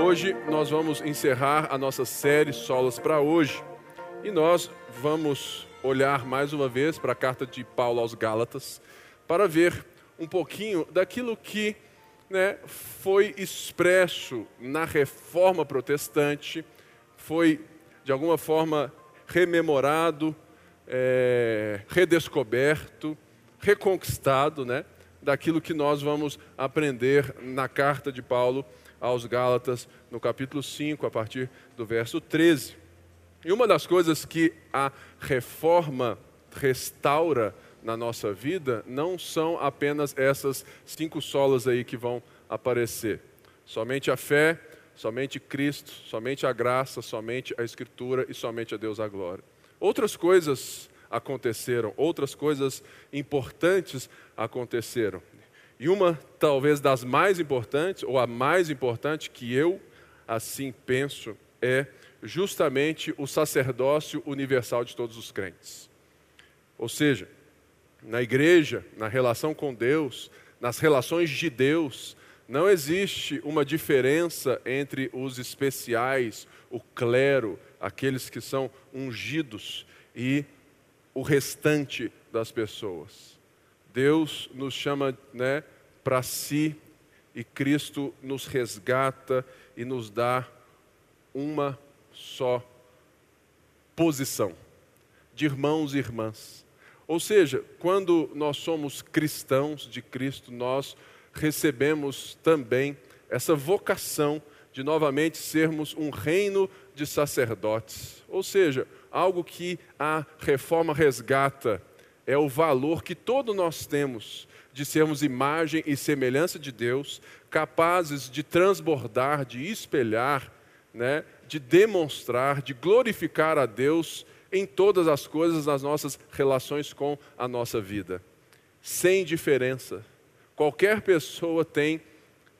Hoje nós vamos encerrar a nossa série Solas para hoje. E nós vamos olhar mais uma vez para a carta de Paulo aos Gálatas para ver um pouquinho daquilo que né, foi expresso na reforma protestante, foi de alguma forma rememorado, é, redescoberto, reconquistado, né, daquilo que nós vamos aprender na carta de Paulo aos Gálatas, no capítulo 5, a partir do verso 13. E uma das coisas que a reforma restaura na nossa vida não são apenas essas cinco solas aí que vão aparecer. Somente a fé, somente Cristo, somente a graça, somente a Escritura e somente a Deus a glória. Outras coisas aconteceram, outras coisas importantes aconteceram. E uma, talvez, das mais importantes, ou a mais importante que eu assim penso, é justamente o sacerdócio universal de todos os crentes. Ou seja, na igreja, na relação com Deus, nas relações de Deus, não existe uma diferença entre os especiais, o clero, aqueles que são ungidos e o restante das pessoas. Deus nos chama né, para si e Cristo nos resgata e nos dá uma só posição de irmãos e irmãs. Ou seja, quando nós somos cristãos de Cristo, nós recebemos também essa vocação de novamente sermos um reino de sacerdotes. Ou seja, algo que a reforma resgata é o valor que todos nós temos de sermos imagem e semelhança de Deus, capazes de transbordar, de espelhar, né, de demonstrar, de glorificar a Deus em todas as coisas nas nossas relações com a nossa vida, sem diferença. Qualquer pessoa tem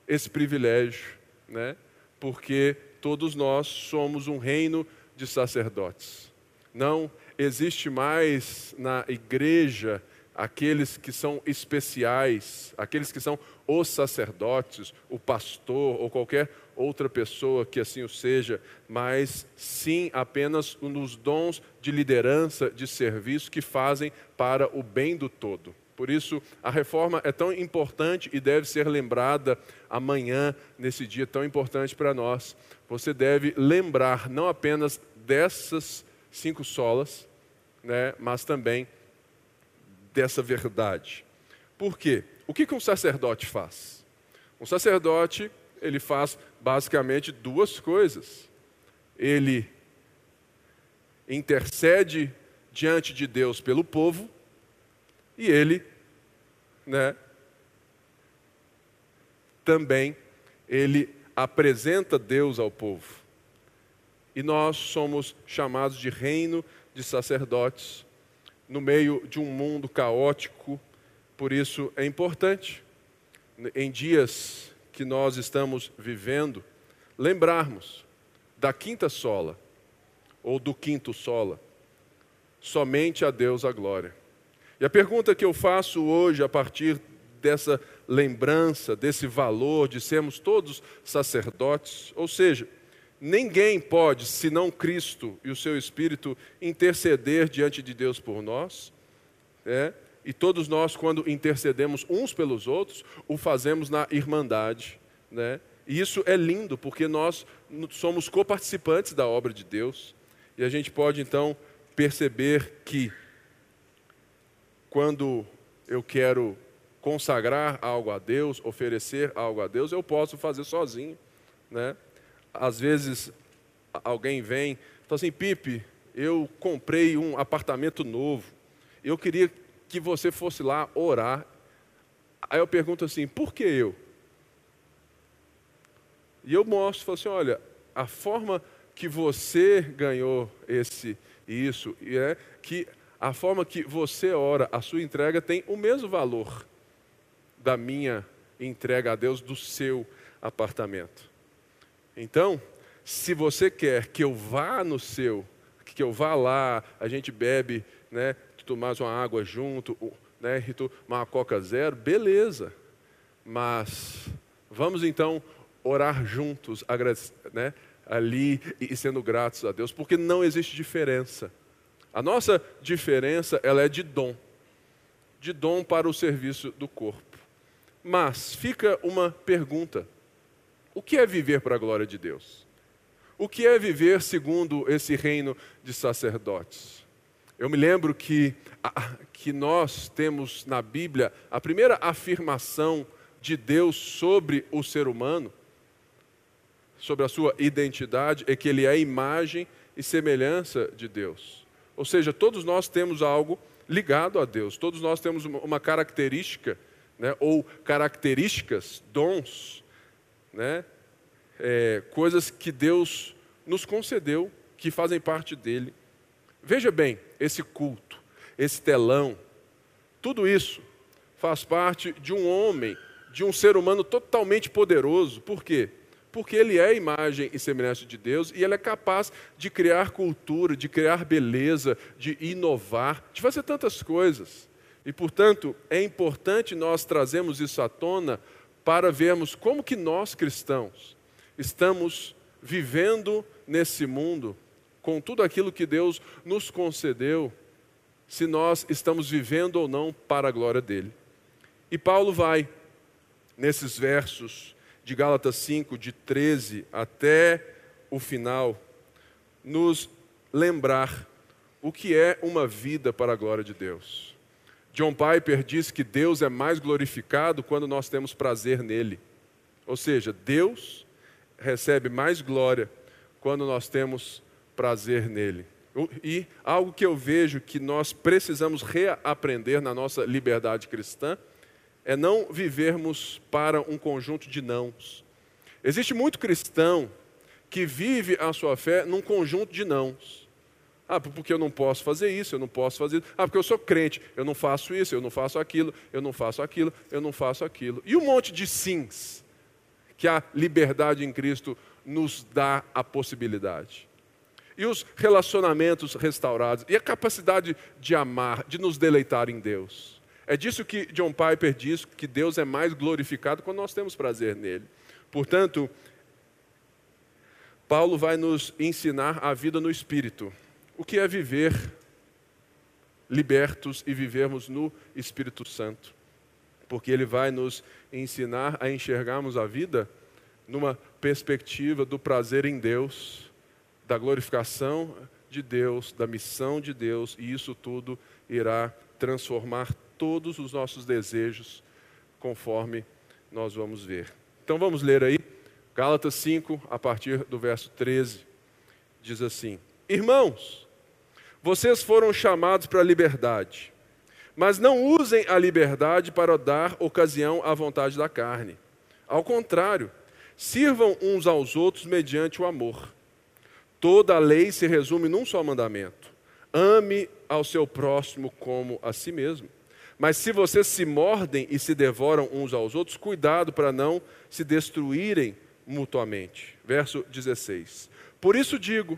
esse privilégio, né? porque todos nós somos um reino de sacerdotes. Não existe mais na igreja aqueles que são especiais, aqueles que são os sacerdotes, o pastor ou qualquer outra pessoa que assim o seja, mas sim apenas nos dons de liderança, de serviço que fazem para o bem do todo. Por isso, a reforma é tão importante e deve ser lembrada amanhã, nesse dia tão importante para nós. Você deve lembrar não apenas dessas cinco solas, né, mas também dessa verdade. Por quê? O que um sacerdote faz? Um sacerdote, ele faz basicamente duas coisas. Ele intercede diante de Deus pelo povo e ele, né, também ele apresenta Deus ao povo. E nós somos chamados de reino de sacerdotes no meio de um mundo caótico, por isso é importante, em dias que nós estamos vivendo, lembrarmos da quinta sola, ou do quinto sola, somente a Deus a glória. E a pergunta que eu faço hoje, a partir dessa lembrança, desse valor de sermos todos sacerdotes, ou seja, Ninguém pode, senão Cristo e o seu Espírito, interceder diante de Deus por nós. É? E todos nós, quando intercedemos uns pelos outros, o fazemos na irmandade. Né? E isso é lindo, porque nós somos coparticipantes da obra de Deus. E a gente pode então perceber que, quando eu quero consagrar algo a Deus, oferecer algo a Deus, eu posso fazer sozinho. Né? Às vezes alguém vem e fala assim: Pipe, eu comprei um apartamento novo, eu queria que você fosse lá orar. Aí eu pergunto assim: por que eu? E eu mostro, falo assim: olha, a forma que você ganhou esse isso é que a forma que você ora, a sua entrega tem o mesmo valor da minha entrega a Deus do seu apartamento. Então, se você quer que eu vá no seu, que eu vá lá, a gente bebe, né, tomar uma água junto, né, uma Coca Zero, beleza. Mas vamos então orar juntos, né, ali e sendo gratos a Deus, porque não existe diferença. A nossa diferença ela é de dom, de dom para o serviço do corpo. Mas fica uma pergunta: o que é viver para a glória de Deus? O que é viver segundo esse reino de sacerdotes? Eu me lembro que, que nós temos na Bíblia a primeira afirmação de Deus sobre o ser humano, sobre a sua identidade, é que ele é imagem e semelhança de Deus. Ou seja, todos nós temos algo ligado a Deus, todos nós temos uma característica, né, ou características, dons, né, é, coisas que Deus nos concedeu, que fazem parte dele. Veja bem, esse culto, esse telão, tudo isso faz parte de um homem, de um ser humano totalmente poderoso. Por quê? Porque ele é imagem e semelhança de Deus e ele é capaz de criar cultura, de criar beleza, de inovar, de fazer tantas coisas. E, portanto, é importante nós trazermos isso à tona para vermos como que nós cristãos estamos vivendo nesse mundo com tudo aquilo que Deus nos concedeu, se nós estamos vivendo ou não para a glória dele. E Paulo vai, nesses versos de Gálatas 5, de 13 até o final, nos lembrar o que é uma vida para a glória de Deus. John Piper diz que Deus é mais glorificado quando nós temos prazer nele. Ou seja, Deus recebe mais glória quando nós temos prazer nele. E algo que eu vejo que nós precisamos reaprender na nossa liberdade cristã é não vivermos para um conjunto de nãos. Existe muito cristão que vive a sua fé num conjunto de nãos. Ah, porque eu não posso fazer isso, eu não posso fazer isso. Ah, porque eu sou crente, eu não faço isso, eu não faço aquilo, eu não faço aquilo, eu não faço aquilo. E um monte de sims que a liberdade em Cristo nos dá a possibilidade. E os relacionamentos restaurados, e a capacidade de amar, de nos deleitar em Deus. É disso que John Piper diz que Deus é mais glorificado quando nós temos prazer nele. Portanto, Paulo vai nos ensinar a vida no espírito. O que é viver libertos e vivermos no Espírito Santo? Porque ele vai nos ensinar a enxergarmos a vida numa perspectiva do prazer em Deus, da glorificação de Deus, da missão de Deus, e isso tudo irá transformar todos os nossos desejos, conforme nós vamos ver. Então vamos ler aí, Gálatas 5, a partir do verso 13, diz assim: Irmãos, vocês foram chamados para a liberdade, mas não usem a liberdade para dar ocasião à vontade da carne. Ao contrário, Sirvam uns aos outros mediante o amor. Toda a lei se resume num só mandamento: ame ao seu próximo como a si mesmo. Mas se vocês se mordem e se devoram uns aos outros, cuidado para não se destruírem mutuamente. Verso 16. Por isso digo: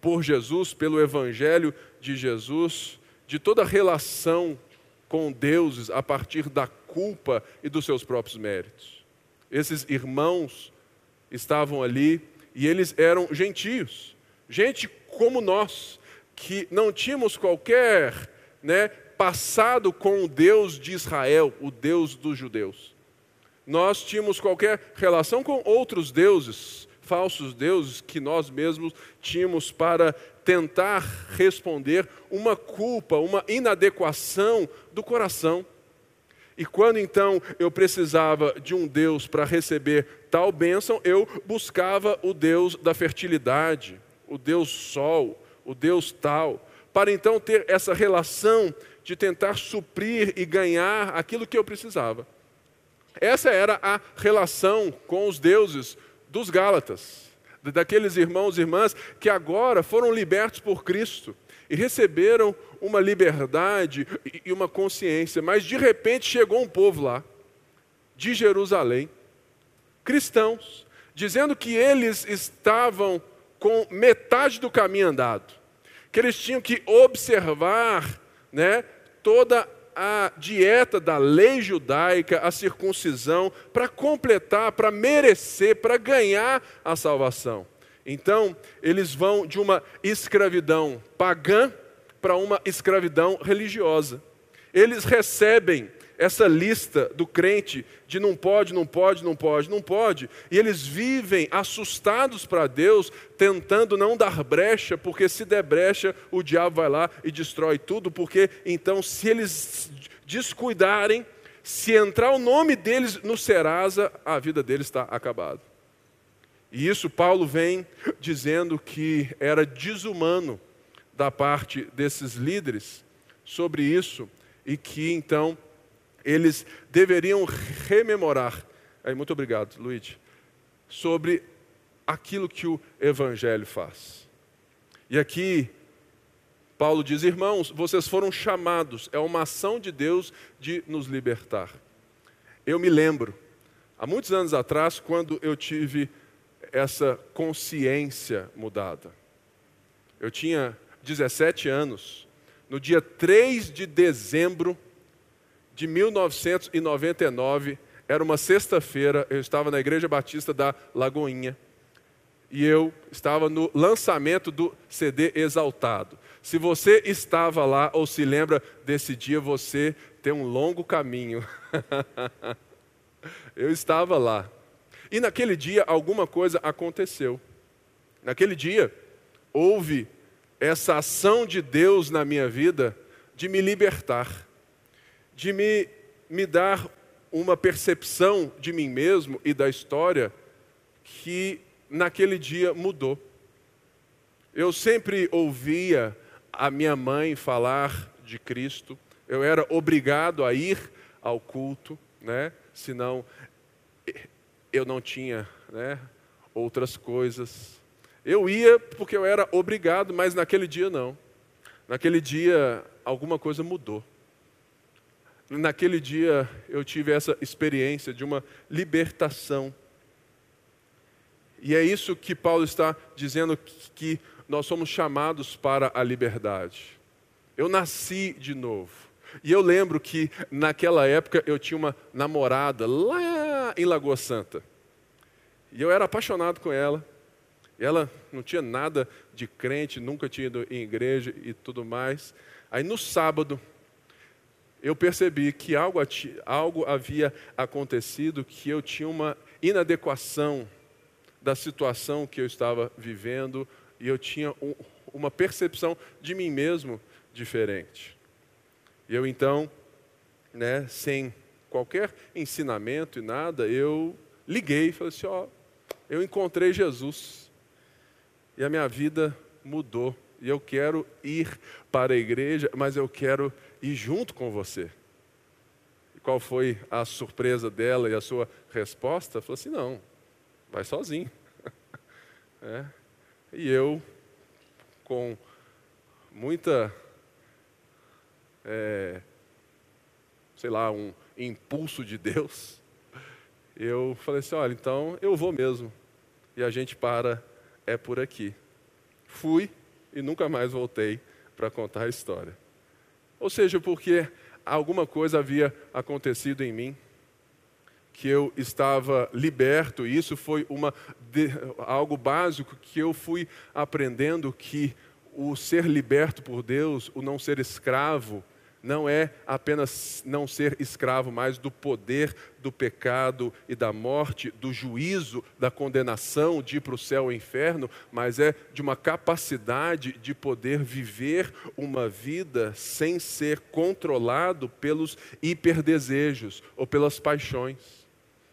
por Jesus, pelo evangelho de Jesus, de toda relação com deuses a partir da culpa e dos seus próprios méritos. Esses irmãos estavam ali e eles eram gentios, gente como nós, que não tínhamos qualquer né, passado com o Deus de Israel, o Deus dos judeus. Nós tínhamos qualquer relação com outros deuses, falsos deuses que nós mesmos tínhamos para tentar responder uma culpa, uma inadequação do coração. E quando então eu precisava de um Deus para receber tal bênção, eu buscava o Deus da fertilidade, o Deus Sol, o Deus tal, para então ter essa relação de tentar suprir e ganhar aquilo que eu precisava. Essa era a relação com os deuses dos Gálatas, daqueles irmãos e irmãs que agora foram libertos por Cristo e receberam uma liberdade e uma consciência, mas de repente chegou um povo lá, de Jerusalém, cristãos, dizendo que eles estavam com metade do caminho andado, que eles tinham que observar né, toda a dieta da lei judaica, a circuncisão, para completar, para merecer, para ganhar a salvação. Então, eles vão de uma escravidão pagã para uma escravidão religiosa. Eles recebem essa lista do crente de não pode, não pode, não pode, não pode, e eles vivem assustados para Deus, tentando não dar brecha, porque se der brecha, o diabo vai lá e destrói tudo, porque então, se eles descuidarem, se entrar o nome deles no Serasa, a vida deles está acabada. E isso Paulo vem dizendo que era desumano da parte desses líderes sobre isso e que então eles deveriam rememorar. Aí, muito obrigado, Luiz. Sobre aquilo que o Evangelho faz. E aqui, Paulo diz: irmãos, vocês foram chamados, é uma ação de Deus de nos libertar. Eu me lembro, há muitos anos atrás, quando eu tive essa consciência mudada. Eu tinha 17 anos, no dia 3 de dezembro de 1999, era uma sexta-feira, eu estava na Igreja Batista da Lagoinha e eu estava no lançamento do CD Exaltado. Se você estava lá ou se lembra desse dia, você tem um longo caminho. eu estava lá. E naquele dia alguma coisa aconteceu. Naquele dia houve essa ação de Deus na minha vida de me libertar de me, me dar uma percepção de mim mesmo e da história que naquele dia mudou. Eu sempre ouvia a minha mãe falar de Cristo, eu era obrigado a ir ao culto, né? senão eu não tinha né, outras coisas. Eu ia porque eu era obrigado, mas naquele dia não. Naquele dia alguma coisa mudou naquele dia eu tive essa experiência de uma libertação. E é isso que Paulo está dizendo que nós somos chamados para a liberdade. Eu nasci de novo. E eu lembro que naquela época eu tinha uma namorada lá em Lagoa Santa. E eu era apaixonado com ela. Ela não tinha nada de crente, nunca tinha ido em igreja e tudo mais. Aí no sábado, eu percebi que algo, algo havia acontecido, que eu tinha uma inadequação da situação que eu estava vivendo e eu tinha um, uma percepção de mim mesmo diferente. E eu então, né, sem qualquer ensinamento e nada, eu liguei e falei assim: ó, eu encontrei Jesus e a minha vida mudou. E eu quero ir para a igreja, mas eu quero ir junto com você. E qual foi a surpresa dela e a sua resposta? Falou assim: não, vai sozinho. É. E eu, com muita, é, sei lá, um impulso de Deus, eu falei assim: olha, então eu vou mesmo. E a gente para, é por aqui. Fui e nunca mais voltei para contar a história. Ou seja, porque alguma coisa havia acontecido em mim, que eu estava liberto, e isso foi uma, de, algo básico que eu fui aprendendo que o ser liberto por Deus, o não ser escravo, não é apenas não ser escravo mais do poder do pecado e da morte, do juízo, da condenação de ir para o céu ou inferno, mas é de uma capacidade de poder viver uma vida sem ser controlado pelos hiperdesejos ou pelas paixões.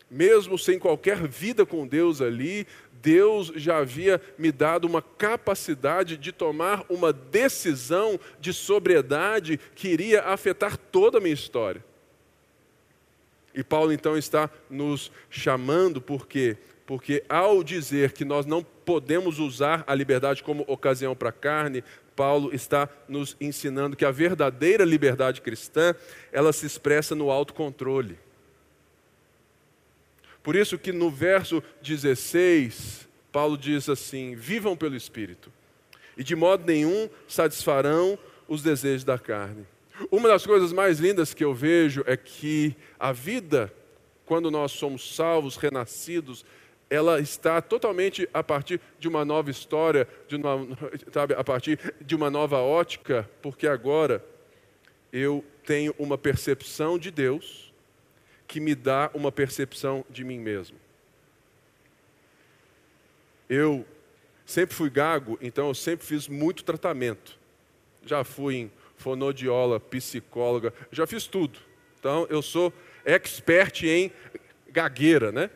Mesmo sem qualquer vida com Deus ali, Deus já havia me dado uma capacidade de tomar uma decisão de sobriedade que iria afetar toda a minha história. E Paulo então está nos chamando, por quê? Porque ao dizer que nós não podemos usar a liberdade como ocasião para a carne, Paulo está nos ensinando que a verdadeira liberdade cristã, ela se expressa no autocontrole. Por isso que no verso 16, Paulo diz assim: "Vivam pelo espírito, e de modo nenhum satisfarão os desejos da carne". Uma das coisas mais lindas que eu vejo é que a vida, quando nós somos salvos, renascidos, ela está totalmente a partir de uma nova história, de uma, sabe, a partir de uma nova ótica, porque agora eu tenho uma percepção de Deus que me dá uma percepção de mim mesmo. Eu sempre fui gago, então eu sempre fiz muito tratamento. Já fui em fonodiola, psicóloga, já fiz tudo. Então eu sou expert em gagueira, né?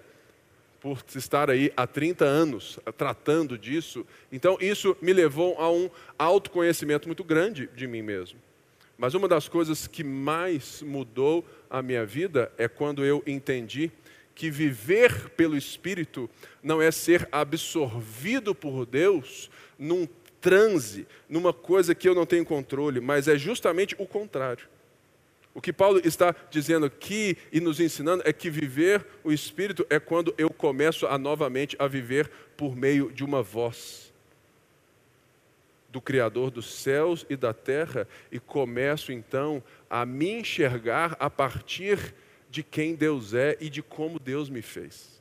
Por estar aí há 30 anos tratando disso. Então isso me levou a um autoconhecimento muito grande de mim mesmo. Mas uma das coisas que mais mudou a minha vida é quando eu entendi que viver pelo Espírito não é ser absorvido por Deus num transe, numa coisa que eu não tenho controle, mas é justamente o contrário. O que Paulo está dizendo aqui e nos ensinando é que viver o Espírito é quando eu começo a novamente a viver por meio de uma voz do Criador dos céus e da terra e começo então a me enxergar a partir de quem Deus é e de como Deus me fez.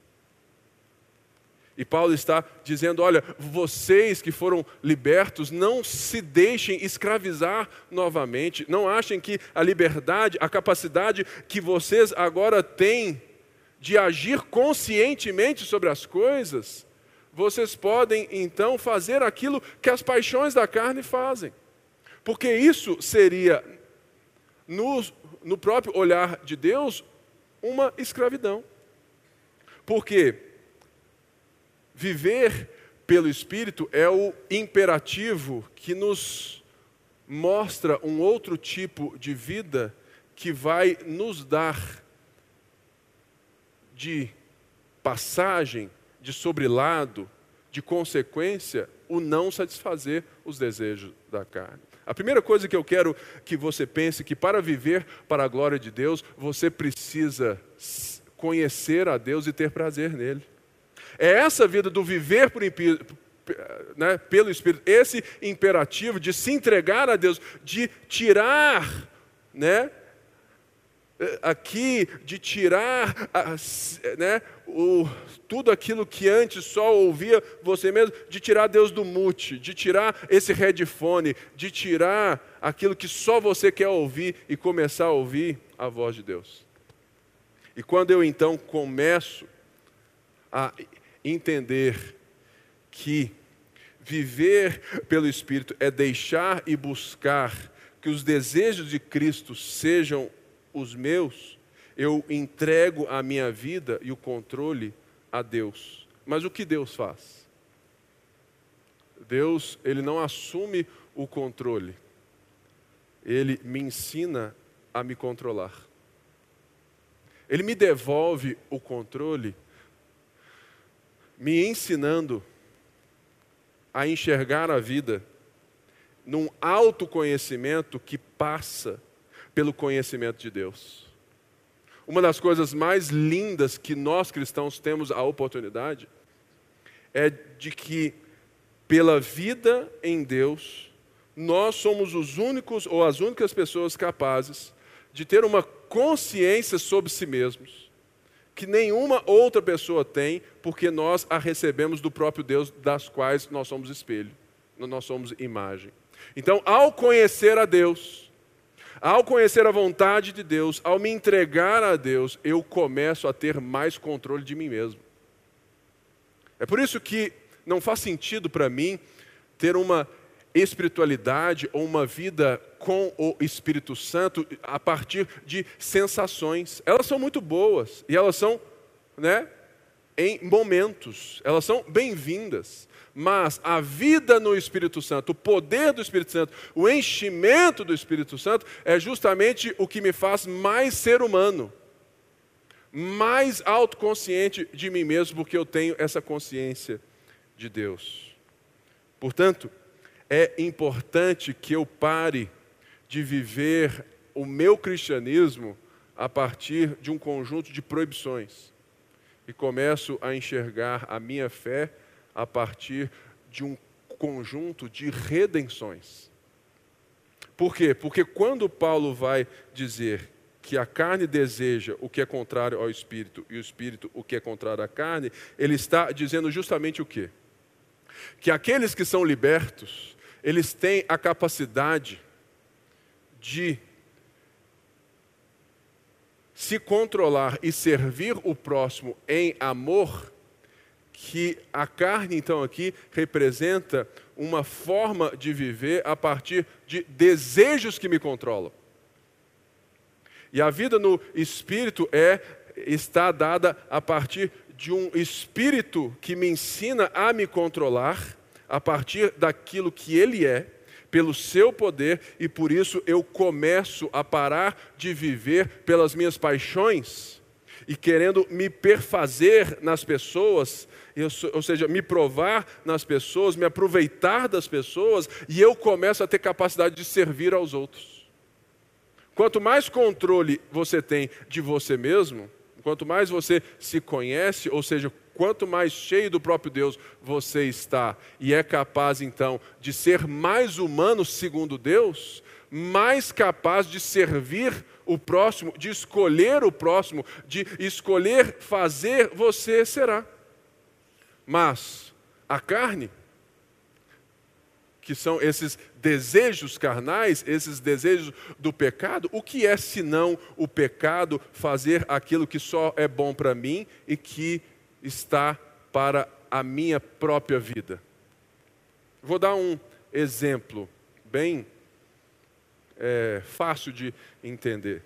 E Paulo está dizendo: olha, vocês que foram libertos, não se deixem escravizar novamente. Não achem que a liberdade, a capacidade que vocês agora têm de agir conscientemente sobre as coisas, vocês podem então fazer aquilo que as paixões da carne fazem. Porque isso seria, no, no próprio olhar de Deus, uma escravidão. Porque Viver pelo Espírito é o imperativo que nos mostra um outro tipo de vida que vai nos dar de passagem, de sobrelado, de consequência, o não satisfazer os desejos da carne. A primeira coisa que eu quero que você pense que para viver para a glória de Deus, você precisa conhecer a Deus e ter prazer nele. É essa vida do viver por, né, pelo Espírito, esse imperativo de se entregar a Deus, de tirar, né, aqui, de tirar né, o, tudo aquilo que antes só ouvia você mesmo, de tirar Deus do mute, de tirar esse headphone, de tirar aquilo que só você quer ouvir e começar a ouvir a voz de Deus. E quando eu então começo a entender que viver pelo Espírito é deixar e buscar que os desejos de Cristo sejam os meus, eu entrego a minha vida e o controle a Deus. Mas o que Deus faz? Deus, ele não assume o controle. Ele me ensina a me controlar. Ele me devolve o controle me ensinando a enxergar a vida num autoconhecimento que passa pelo conhecimento de Deus. Uma das coisas mais lindas que nós cristãos temos a oportunidade é de que, pela vida em Deus, nós somos os únicos ou as únicas pessoas capazes de ter uma consciência sobre si mesmos que nenhuma outra pessoa tem, porque nós a recebemos do próprio Deus, das quais nós somos espelho, nós somos imagem. Então, ao conhecer a Deus, ao conhecer a vontade de Deus, ao me entregar a Deus, eu começo a ter mais controle de mim mesmo. É por isso que não faz sentido para mim ter uma espiritualidade ou uma vida com o Espírito Santo a partir de sensações. Elas são muito boas e elas são, né, em momentos, elas são bem-vindas. Mas a vida no Espírito Santo, o poder do Espírito Santo, o enchimento do Espírito Santo é justamente o que me faz mais ser humano. mais autoconsciente de mim mesmo, porque eu tenho essa consciência de Deus. Portanto, é importante que eu pare de viver o meu cristianismo a partir de um conjunto de proibições e começo a enxergar a minha fé a partir de um conjunto de redenções. Por quê? Porque quando Paulo vai dizer que a carne deseja o que é contrário ao espírito e o espírito o que é contrário à carne, ele está dizendo justamente o quê? Que aqueles que são libertos, eles têm a capacidade de se controlar e servir o próximo em amor, que a carne, então, aqui representa uma forma de viver a partir de desejos que me controlam. E a vida no espírito é está dada a partir de um espírito que me ensina a me controlar a partir daquilo que ele é, pelo seu poder, e por isso eu começo a parar de viver pelas minhas paixões e querendo me perfazer nas pessoas, ou seja, me provar nas pessoas, me aproveitar das pessoas, e eu começo a ter capacidade de servir aos outros. Quanto mais controle você tem de você mesmo, quanto mais você se conhece, ou seja, quanto mais cheio do próprio Deus você está e é capaz então de ser mais humano segundo Deus, mais capaz de servir o próximo, de escolher o próximo, de escolher fazer você será. Mas a carne que são esses desejos carnais, esses desejos do pecado, o que é senão o pecado fazer aquilo que só é bom para mim e que está para a minha própria vida? Vou dar um exemplo bem é, fácil de entender.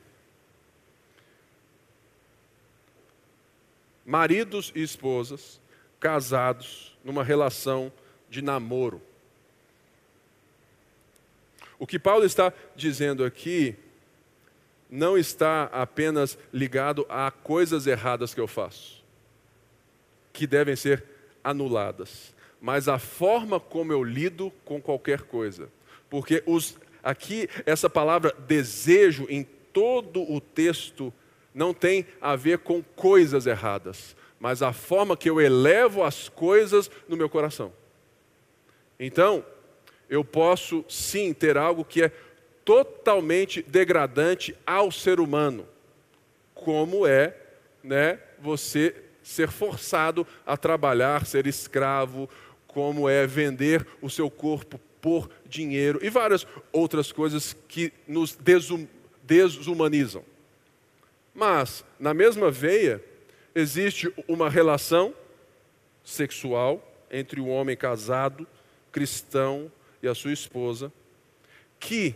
Maridos e esposas casados numa relação de namoro. O que Paulo está dizendo aqui não está apenas ligado a coisas erradas que eu faço, que devem ser anuladas, mas a forma como eu lido com qualquer coisa. Porque os, aqui essa palavra desejo em todo o texto não tem a ver com coisas erradas, mas a forma que eu elevo as coisas no meu coração. Então, eu posso sim ter algo que é totalmente degradante ao ser humano, como é, né, você ser forçado a trabalhar, ser escravo, como é vender o seu corpo por dinheiro e várias outras coisas que nos desum desumanizam. Mas, na mesma veia, existe uma relação sexual entre o homem casado, cristão, e a sua esposa, que,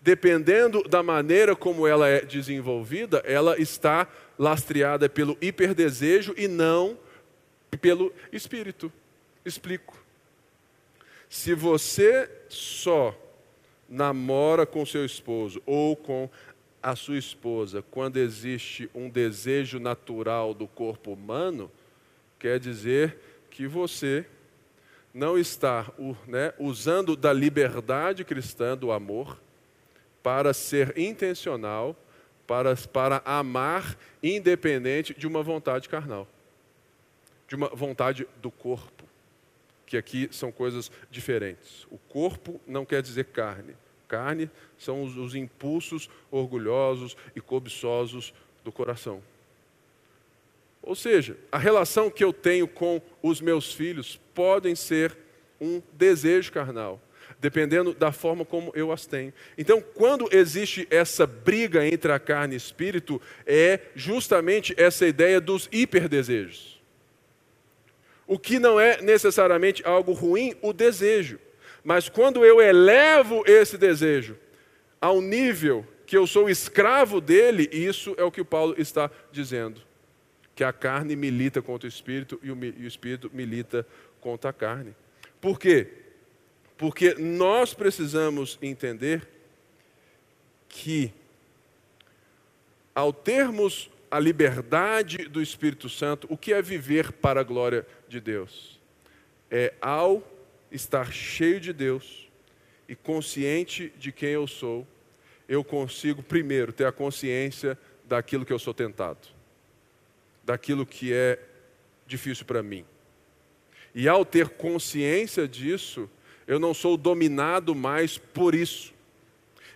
dependendo da maneira como ela é desenvolvida, ela está lastreada pelo hiperdesejo e não pelo espírito. Explico. Se você só namora com seu esposo ou com a sua esposa quando existe um desejo natural do corpo humano, quer dizer que você não está né, usando da liberdade cristã, do amor, para ser intencional, para, para amar independente de uma vontade carnal, de uma vontade do corpo, que aqui são coisas diferentes. O corpo não quer dizer carne. Carne são os, os impulsos orgulhosos e cobiçosos do coração. Ou seja, a relação que eu tenho com os meus filhos podem ser um desejo carnal, dependendo da forma como eu as tenho. Então, quando existe essa briga entre a carne e espírito, é justamente essa ideia dos hiperdesejos. O que não é necessariamente algo ruim, o desejo. Mas quando eu elevo esse desejo ao nível que eu sou escravo dele, isso é o que Paulo está dizendo que a carne milita contra o espírito e o, e o espírito milita contra a carne. Por quê? Porque nós precisamos entender que, ao termos a liberdade do Espírito Santo, o que é viver para a glória de Deus? É ao estar cheio de Deus e consciente de quem eu sou, eu consigo, primeiro, ter a consciência daquilo que eu sou tentado, daquilo que é difícil para mim. E ao ter consciência disso, eu não sou dominado mais por isso.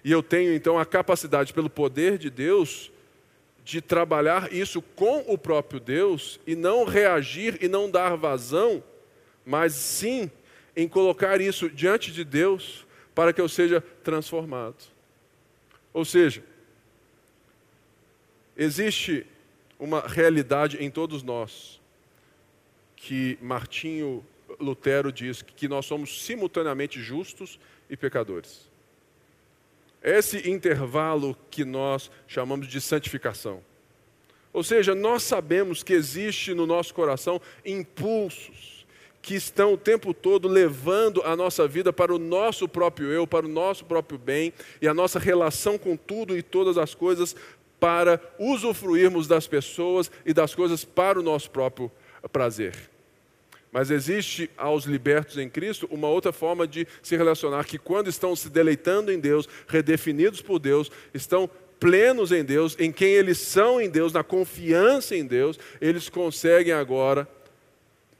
E eu tenho então a capacidade, pelo poder de Deus, de trabalhar isso com o próprio Deus e não reagir e não dar vazão, mas sim em colocar isso diante de Deus para que eu seja transformado. Ou seja, existe uma realidade em todos nós que Martinho Lutero diz que nós somos simultaneamente justos e pecadores. Esse intervalo que nós chamamos de santificação. Ou seja, nós sabemos que existe no nosso coração impulsos que estão o tempo todo levando a nossa vida para o nosso próprio eu, para o nosso próprio bem e a nossa relação com tudo e todas as coisas para usufruirmos das pessoas e das coisas para o nosso próprio prazer. Mas existe aos libertos em Cristo uma outra forma de se relacionar, que quando estão se deleitando em Deus, redefinidos por Deus, estão plenos em Deus, em quem eles são em Deus, na confiança em Deus, eles conseguem agora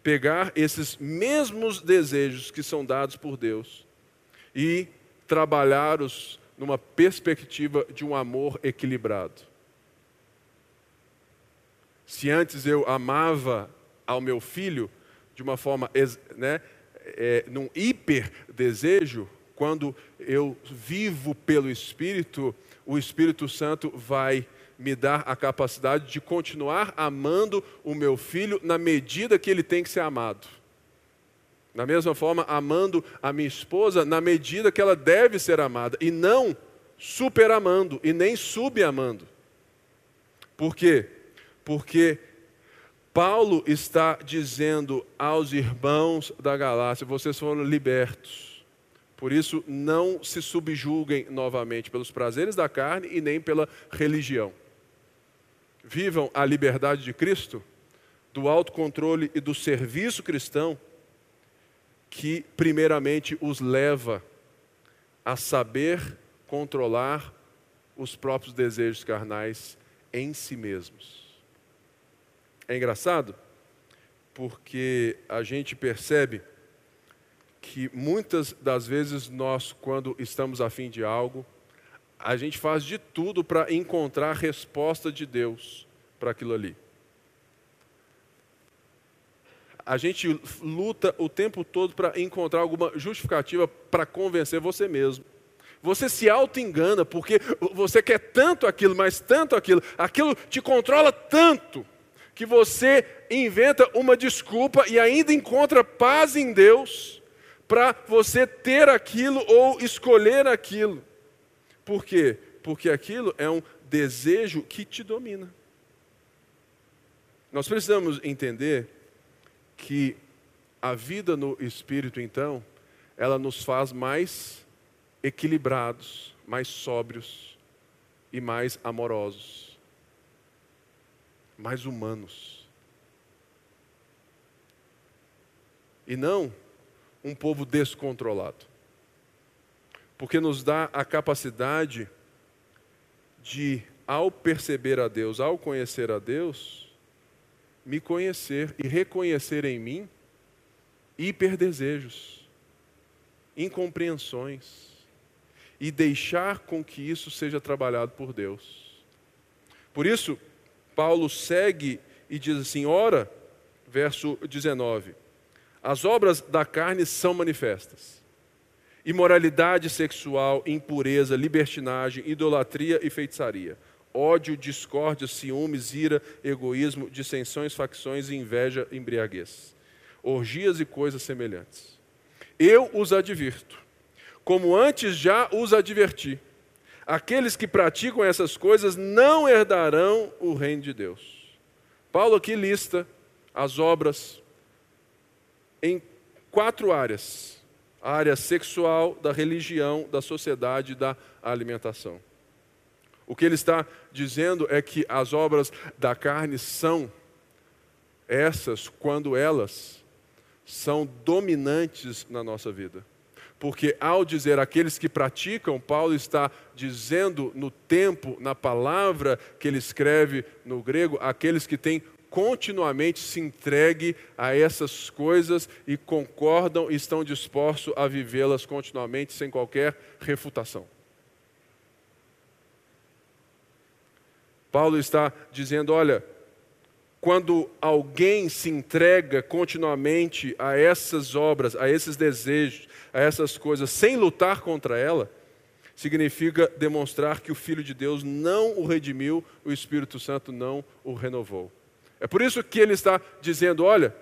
pegar esses mesmos desejos que são dados por Deus e trabalhá-los numa perspectiva de um amor equilibrado. Se antes eu amava ao meu filho, de uma forma, né, é, num hiper desejo, quando eu vivo pelo Espírito, o Espírito Santo vai me dar a capacidade de continuar amando o meu filho na medida que ele tem que ser amado. Da mesma forma, amando a minha esposa na medida que ela deve ser amada, e não superamando e nem subamando. Por quê? Porque Paulo está dizendo aos irmãos da Galácia: vocês foram libertos. Por isso, não se subjulguem novamente pelos prazeres da carne e nem pela religião. Vivam a liberdade de Cristo, do autocontrole e do serviço cristão, que primeiramente os leva a saber controlar os próprios desejos carnais em si mesmos. É engraçado porque a gente percebe que muitas das vezes nós, quando estamos afim de algo, a gente faz de tudo para encontrar a resposta de Deus para aquilo ali. A gente luta o tempo todo para encontrar alguma justificativa para convencer você mesmo. Você se auto-engana porque você quer tanto aquilo, mas tanto aquilo, aquilo te controla tanto que você inventa uma desculpa e ainda encontra paz em Deus para você ter aquilo ou escolher aquilo. Por quê? Porque aquilo é um desejo que te domina. Nós precisamos entender que a vida no espírito, então, ela nos faz mais equilibrados, mais sóbrios e mais amorosos mais humanos. E não um povo descontrolado. Porque nos dá a capacidade de, ao perceber a Deus, ao conhecer a Deus, me conhecer e reconhecer em mim hiperdesejos, incompreensões, e deixar com que isso seja trabalhado por Deus. Por isso, Paulo segue e diz assim: ora, verso 19: as obras da carne são manifestas. Imoralidade sexual, impureza, libertinagem, idolatria e feitiçaria, ódio, discórdia, ciúmes, ira, egoísmo, dissensões, facções, inveja, embriaguez, orgias e coisas semelhantes. Eu os advirto, como antes já os adverti aqueles que praticam essas coisas não herdarão o reino de Deus. Paulo aqui lista as obras em quatro áreas: a área sexual, da religião, da sociedade da alimentação. O que ele está dizendo é que as obras da carne são essas quando elas são dominantes na nossa vida. Porque ao dizer aqueles que praticam, Paulo está dizendo no tempo, na palavra que ele escreve no grego, aqueles que têm continuamente se entregue a essas coisas e concordam e estão dispostos a vivê-las continuamente sem qualquer refutação. Paulo está dizendo: olha, quando alguém se entrega continuamente a essas obras, a esses desejos, a essas coisas, sem lutar contra ela, significa demonstrar que o Filho de Deus não o redimiu, o Espírito Santo não o renovou. É por isso que ele está dizendo: olha,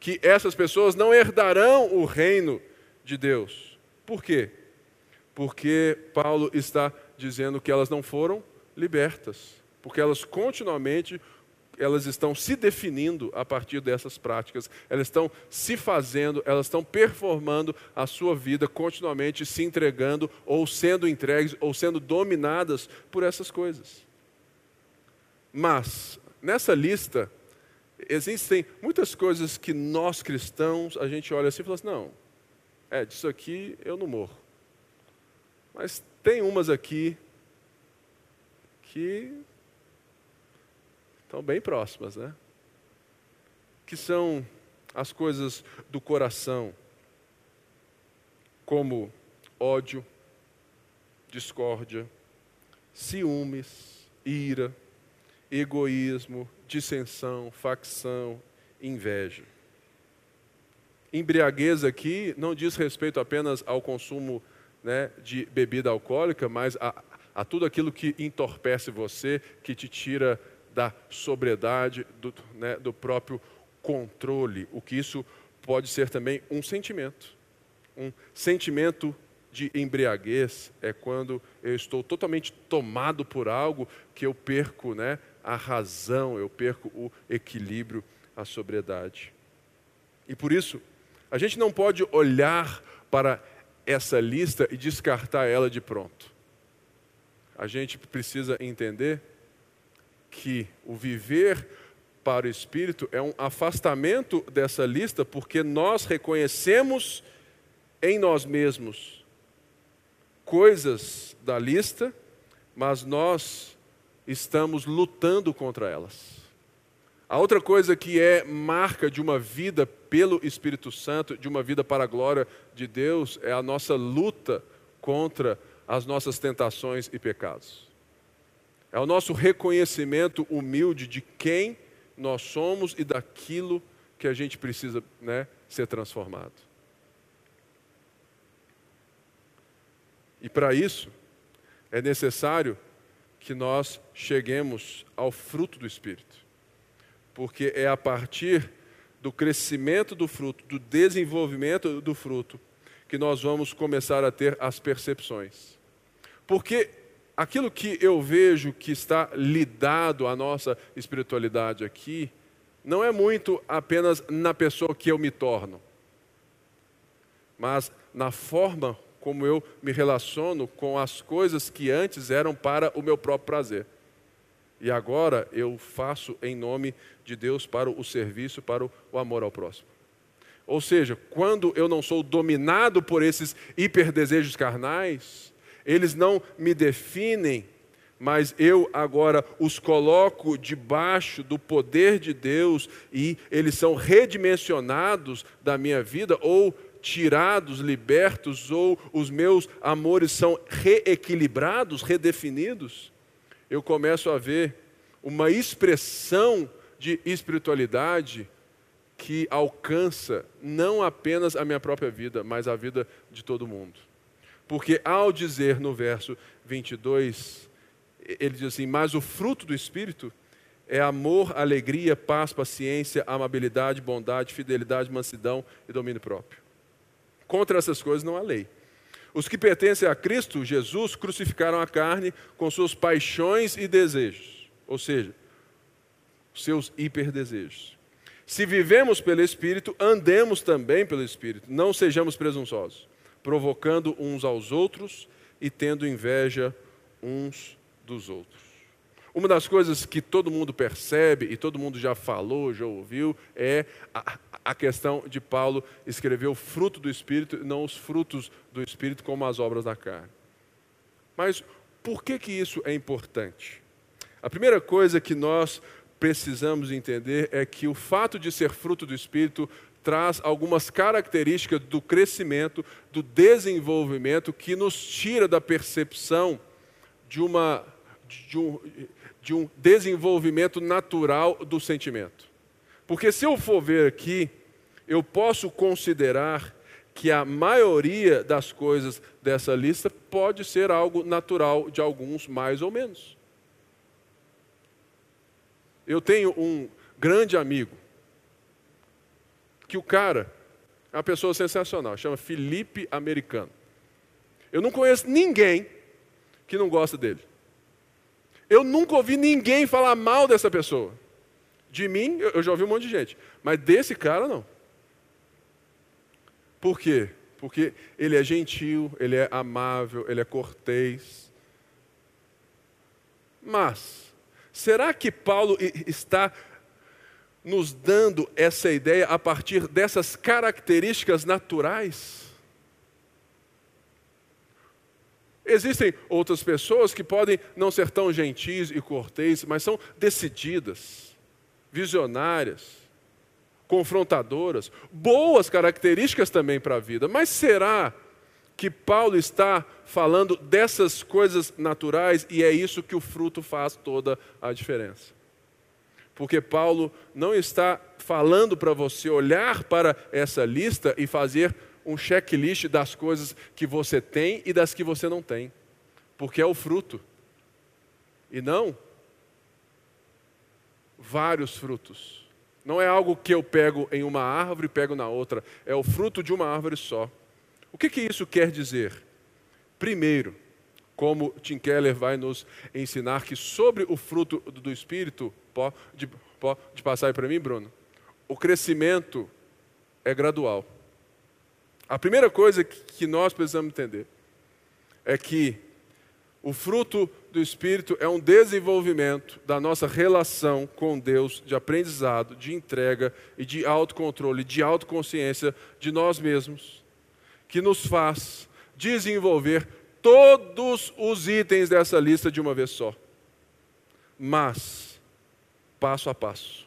que essas pessoas não herdarão o reino de Deus. Por quê? Porque Paulo está dizendo que elas não foram libertas, porque elas continuamente elas estão se definindo a partir dessas práticas, elas estão se fazendo, elas estão performando a sua vida continuamente, se entregando, ou sendo entregues, ou sendo dominadas por essas coisas. Mas, nessa lista, existem muitas coisas que nós cristãos, a gente olha assim e fala assim: não, é, disso aqui eu não morro. Mas tem umas aqui que estão bem próximas, né? Que são as coisas do coração, como ódio, discórdia, ciúmes, ira, egoísmo, dissensão, facção, inveja. Embriaguez aqui não diz respeito apenas ao consumo né, de bebida alcoólica, mas a, a tudo aquilo que entorpece você, que te tira da sobriedade, do, né, do próprio controle. O que isso pode ser também um sentimento. Um sentimento de embriaguez é quando eu estou totalmente tomado por algo que eu perco né, a razão, eu perco o equilíbrio, a sobriedade. E por isso, a gente não pode olhar para essa lista e descartar ela de pronto. A gente precisa entender que o viver para o Espírito é um afastamento dessa lista, porque nós reconhecemos em nós mesmos coisas da lista, mas nós estamos lutando contra elas. A outra coisa que é marca de uma vida pelo Espírito Santo, de uma vida para a glória de Deus, é a nossa luta contra as nossas tentações e pecados. É o nosso reconhecimento humilde de quem nós somos e daquilo que a gente precisa né, ser transformado. E para isso, é necessário que nós cheguemos ao fruto do Espírito. Porque é a partir do crescimento do fruto, do desenvolvimento do fruto, que nós vamos começar a ter as percepções. Porque aquilo que eu vejo que está lidado à nossa espiritualidade aqui, não é muito apenas na pessoa que eu me torno, mas na forma como eu me relaciono com as coisas que antes eram para o meu próprio prazer. E agora eu faço em nome de Deus para o serviço, para o amor ao próximo. Ou seja, quando eu não sou dominado por esses hiperdesejos carnais, eles não me definem, mas eu agora os coloco debaixo do poder de Deus e eles são redimensionados da minha vida ou tirados, libertos, ou os meus amores são reequilibrados, redefinidos, eu começo a ver uma expressão de espiritualidade que alcança não apenas a minha própria vida, mas a vida de todo mundo. Porque ao dizer no verso 22, ele diz assim: Mas o fruto do Espírito é amor, alegria, paz, paciência, amabilidade, bondade, fidelidade, mansidão e domínio próprio. Contra essas coisas não há lei. Os que pertencem a Cristo Jesus crucificaram a carne com suas paixões e desejos, ou seja, seus hiperdesejos. Se vivemos pelo Espírito, andemos também pelo Espírito, não sejamos presunçosos provocando uns aos outros e tendo inveja uns dos outros. Uma das coisas que todo mundo percebe e todo mundo já falou, já ouviu, é a, a questão de Paulo escrever o fruto do Espírito não os frutos do Espírito como as obras da carne. Mas por que, que isso é importante? A primeira coisa que nós precisamos entender é que o fato de ser fruto do Espírito traz algumas características do crescimento, do desenvolvimento, que nos tira da percepção de, uma, de, um, de um desenvolvimento natural do sentimento. Porque se eu for ver aqui, eu posso considerar que a maioria das coisas dessa lista pode ser algo natural de alguns, mais ou menos. Eu tenho um grande amigo, que o cara é uma pessoa sensacional, chama Felipe Americano. Eu não conheço ninguém que não gosta dele. Eu nunca ouvi ninguém falar mal dessa pessoa. De mim, eu já ouvi um monte de gente, mas desse cara não. Por quê? Porque ele é gentil, ele é amável, ele é cortês. Mas, será que Paulo está nos dando essa ideia a partir dessas características naturais? Existem outras pessoas que podem não ser tão gentis e cortês, mas são decididas, visionárias, confrontadoras, boas características também para a vida. Mas será que Paulo está falando dessas coisas naturais e é isso que o fruto faz toda a diferença? Porque Paulo não está falando para você olhar para essa lista e fazer um checklist das coisas que você tem e das que você não tem, porque é o fruto, e não vários frutos. Não é algo que eu pego em uma árvore e pego na outra, é o fruto de uma árvore só. O que, que isso quer dizer? Primeiro, como Tim Keller vai nos ensinar que sobre o fruto do Espírito, pode, pode passar aí para mim, Bruno, o crescimento é gradual. A primeira coisa que nós precisamos entender é que o fruto do Espírito é um desenvolvimento da nossa relação com Deus, de aprendizado, de entrega e de autocontrole, de autoconsciência de nós mesmos, que nos faz desenvolver todos os itens dessa lista de uma vez só. Mas, passo a passo.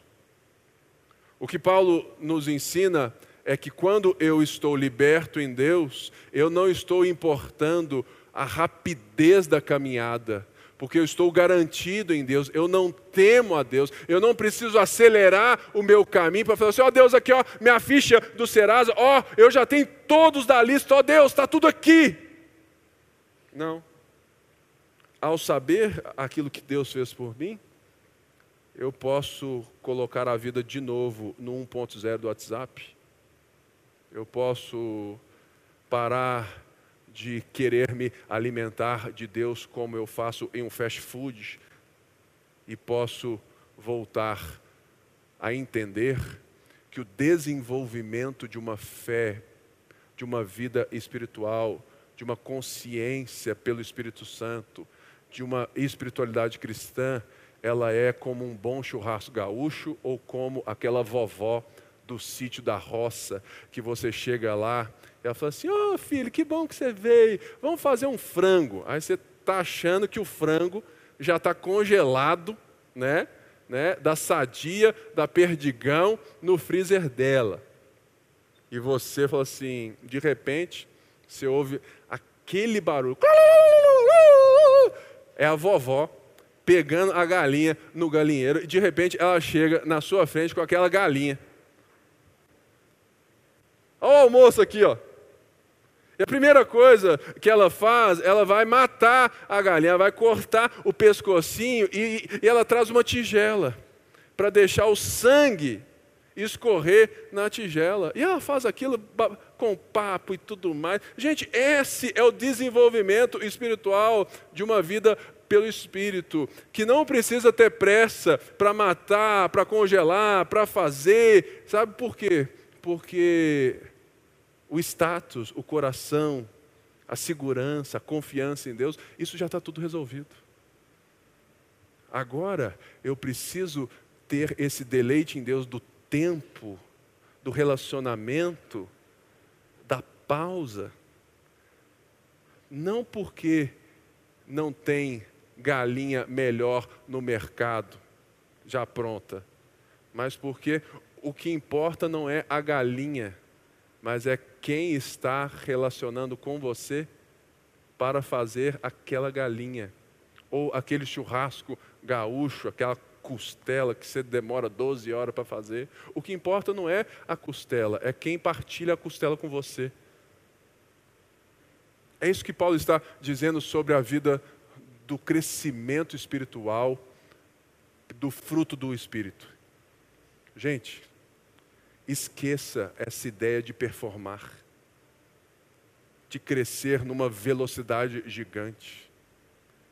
O que Paulo nos ensina é que quando eu estou liberto em Deus, eu não estou importando a rapidez da caminhada, porque eu estou garantido em Deus, eu não temo a Deus, eu não preciso acelerar o meu caminho para falar assim: ó oh, Deus, aqui, ó, minha ficha do Serasa, ó, eu já tenho todos da lista, ó Deus, está tudo aqui. Não. Ao saber aquilo que Deus fez por mim, eu posso colocar a vida de novo no 1.0 do WhatsApp eu posso parar de querer me alimentar de Deus como eu faço em um fast food e posso voltar a entender que o desenvolvimento de uma fé, de uma vida espiritual, de uma consciência pelo Espírito Santo, de uma espiritualidade cristã, ela é como um bom churrasco gaúcho ou como aquela vovó do sítio da roça, que você chega lá ela fala assim: Ô oh, filho, que bom que você veio, vamos fazer um frango. Aí você está achando que o frango já está congelado, né? né? Da sadia, da perdigão, no freezer dela. E você fala assim: de repente, você ouve aquele barulho. É a vovó pegando a galinha no galinheiro e de repente ela chega na sua frente com aquela galinha. Olha o almoço aqui, ó. E a primeira coisa que ela faz, ela vai matar a galinha, vai cortar o pescocinho e, e ela traz uma tigela para deixar o sangue escorrer na tigela. E ela faz aquilo com papo e tudo mais. Gente, esse é o desenvolvimento espiritual de uma vida pelo Espírito, que não precisa ter pressa para matar, para congelar, para fazer. Sabe por quê? Porque o status, o coração, a segurança, a confiança em Deus, isso já está tudo resolvido. Agora eu preciso ter esse deleite em Deus do tempo, do relacionamento, da pausa. Não porque não tem galinha melhor no mercado, já pronta, mas porque o que importa não é a galinha, mas é quem está relacionando com você para fazer aquela galinha, ou aquele churrasco gaúcho, aquela costela que você demora 12 horas para fazer. O que importa não é a costela, é quem partilha a costela com você. É isso que Paulo está dizendo sobre a vida do crescimento espiritual, do fruto do Espírito. Gente, esqueça essa ideia de performar, de crescer numa velocidade gigante.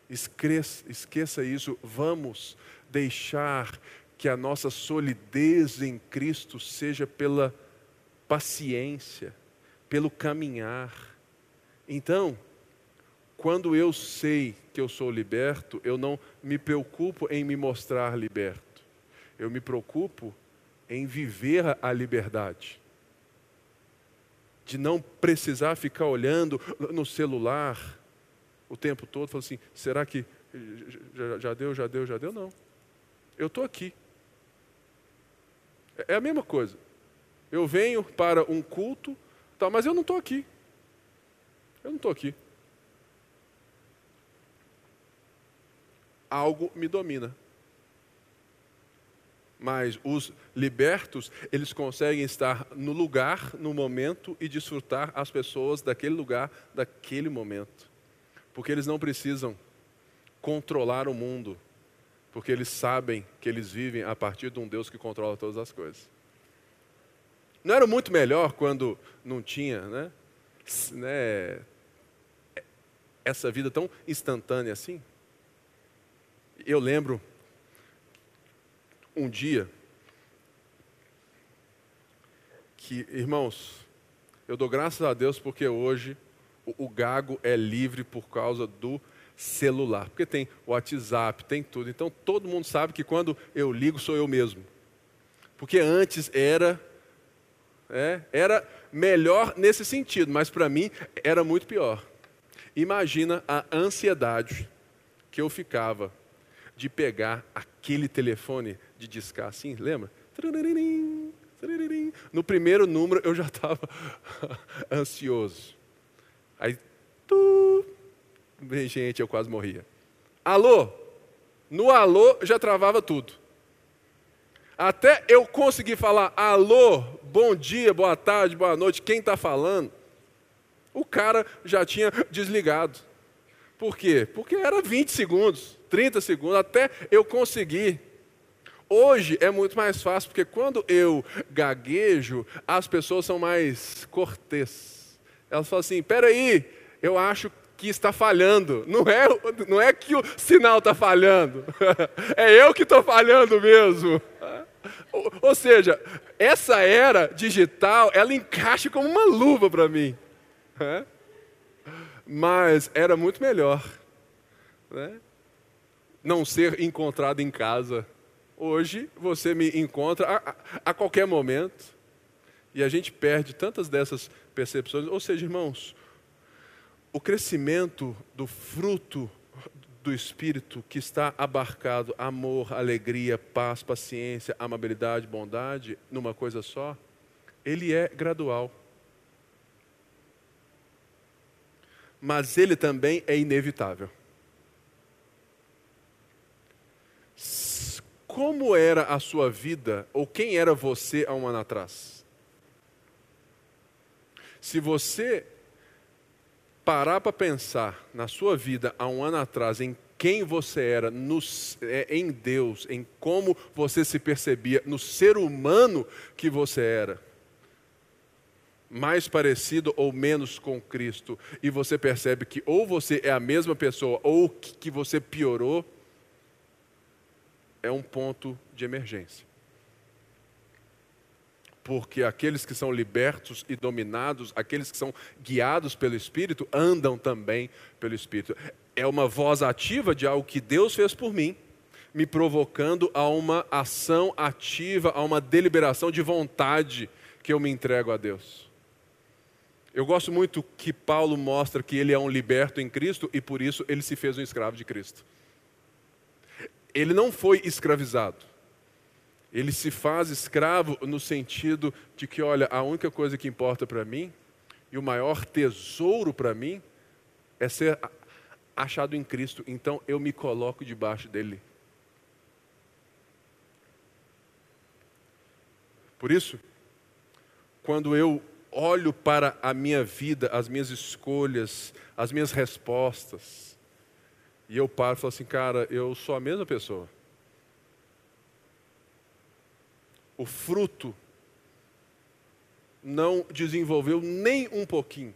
Esqueça, esqueça isso. Vamos deixar que a nossa solidez em Cristo seja pela paciência, pelo caminhar. Então, quando eu sei que eu sou liberto, eu não me preocupo em me mostrar liberto. Eu me preocupo em viver a liberdade. De não precisar ficar olhando no celular o tempo todo, falando assim: será que já, já deu, já deu, já deu? Não. Eu estou aqui. É a mesma coisa. Eu venho para um culto, tá, mas eu não estou aqui. Eu não estou aqui. Algo me domina. Mas os libertos, eles conseguem estar no lugar, no momento e desfrutar as pessoas daquele lugar, daquele momento porque eles não precisam controlar o mundo, porque eles sabem que eles vivem a partir de um Deus que controla todas as coisas. Não era muito melhor quando não tinha, né? né essa vida tão instantânea assim? Eu lembro um dia que, irmãos, eu dou graças a Deus porque hoje o gago é livre por causa do celular, porque tem WhatsApp, tem tudo. Então todo mundo sabe que quando eu ligo sou eu mesmo. Porque antes era é, era melhor nesse sentido, mas para mim era muito pior. Imagina a ansiedade que eu ficava de pegar aquele telefone de discar assim, lembra? No primeiro número eu já estava ansioso. Aí, tu, gente, eu quase morria. Alô? No alô já travava tudo. Até eu conseguir falar alô, bom dia, boa tarde, boa noite, quem está falando? O cara já tinha desligado. Por quê? Porque era 20 segundos, 30 segundos, até eu conseguir. Hoje é muito mais fácil, porque quando eu gaguejo, as pessoas são mais cortês. Elas falam assim: peraí, eu acho que está falhando. Não é, não é que o sinal está falhando, é eu que estou falhando mesmo. Ou, seja, essa era digital, ela encaixa como uma luva para mim. Mas era muito melhor né? não ser encontrado em casa. Hoje você me encontra a, a, a qualquer momento. E a gente perde tantas dessas percepções. Ou seja, irmãos, o crescimento do fruto do Espírito que está abarcado amor, alegria, paz, paciência, amabilidade, bondade, numa coisa só, ele é gradual. Mas ele também é inevitável. Como era a sua vida, ou quem era você há um ano atrás? Se você parar para pensar na sua vida há um ano atrás, em quem você era é, em Deus, em como você se percebia, no ser humano que você era, mais parecido ou menos com Cristo, e você percebe que ou você é a mesma pessoa ou que você piorou, é um ponto de emergência porque aqueles que são libertos e dominados, aqueles que são guiados pelo Espírito, andam também pelo Espírito. É uma voz ativa de algo que Deus fez por mim, me provocando a uma ação ativa, a uma deliberação de vontade que eu me entrego a Deus. Eu gosto muito que Paulo mostra que ele é um liberto em Cristo e por isso ele se fez um escravo de Cristo. Ele não foi escravizado. Ele se faz escravo no sentido de que, olha, a única coisa que importa para mim e o maior tesouro para mim é ser achado em Cristo. Então eu me coloco debaixo dele. Por isso, quando eu olho para a minha vida, as minhas escolhas, as minhas respostas, e eu paro e falo assim, cara, eu sou a mesma pessoa. O fruto não desenvolveu nem um pouquinho.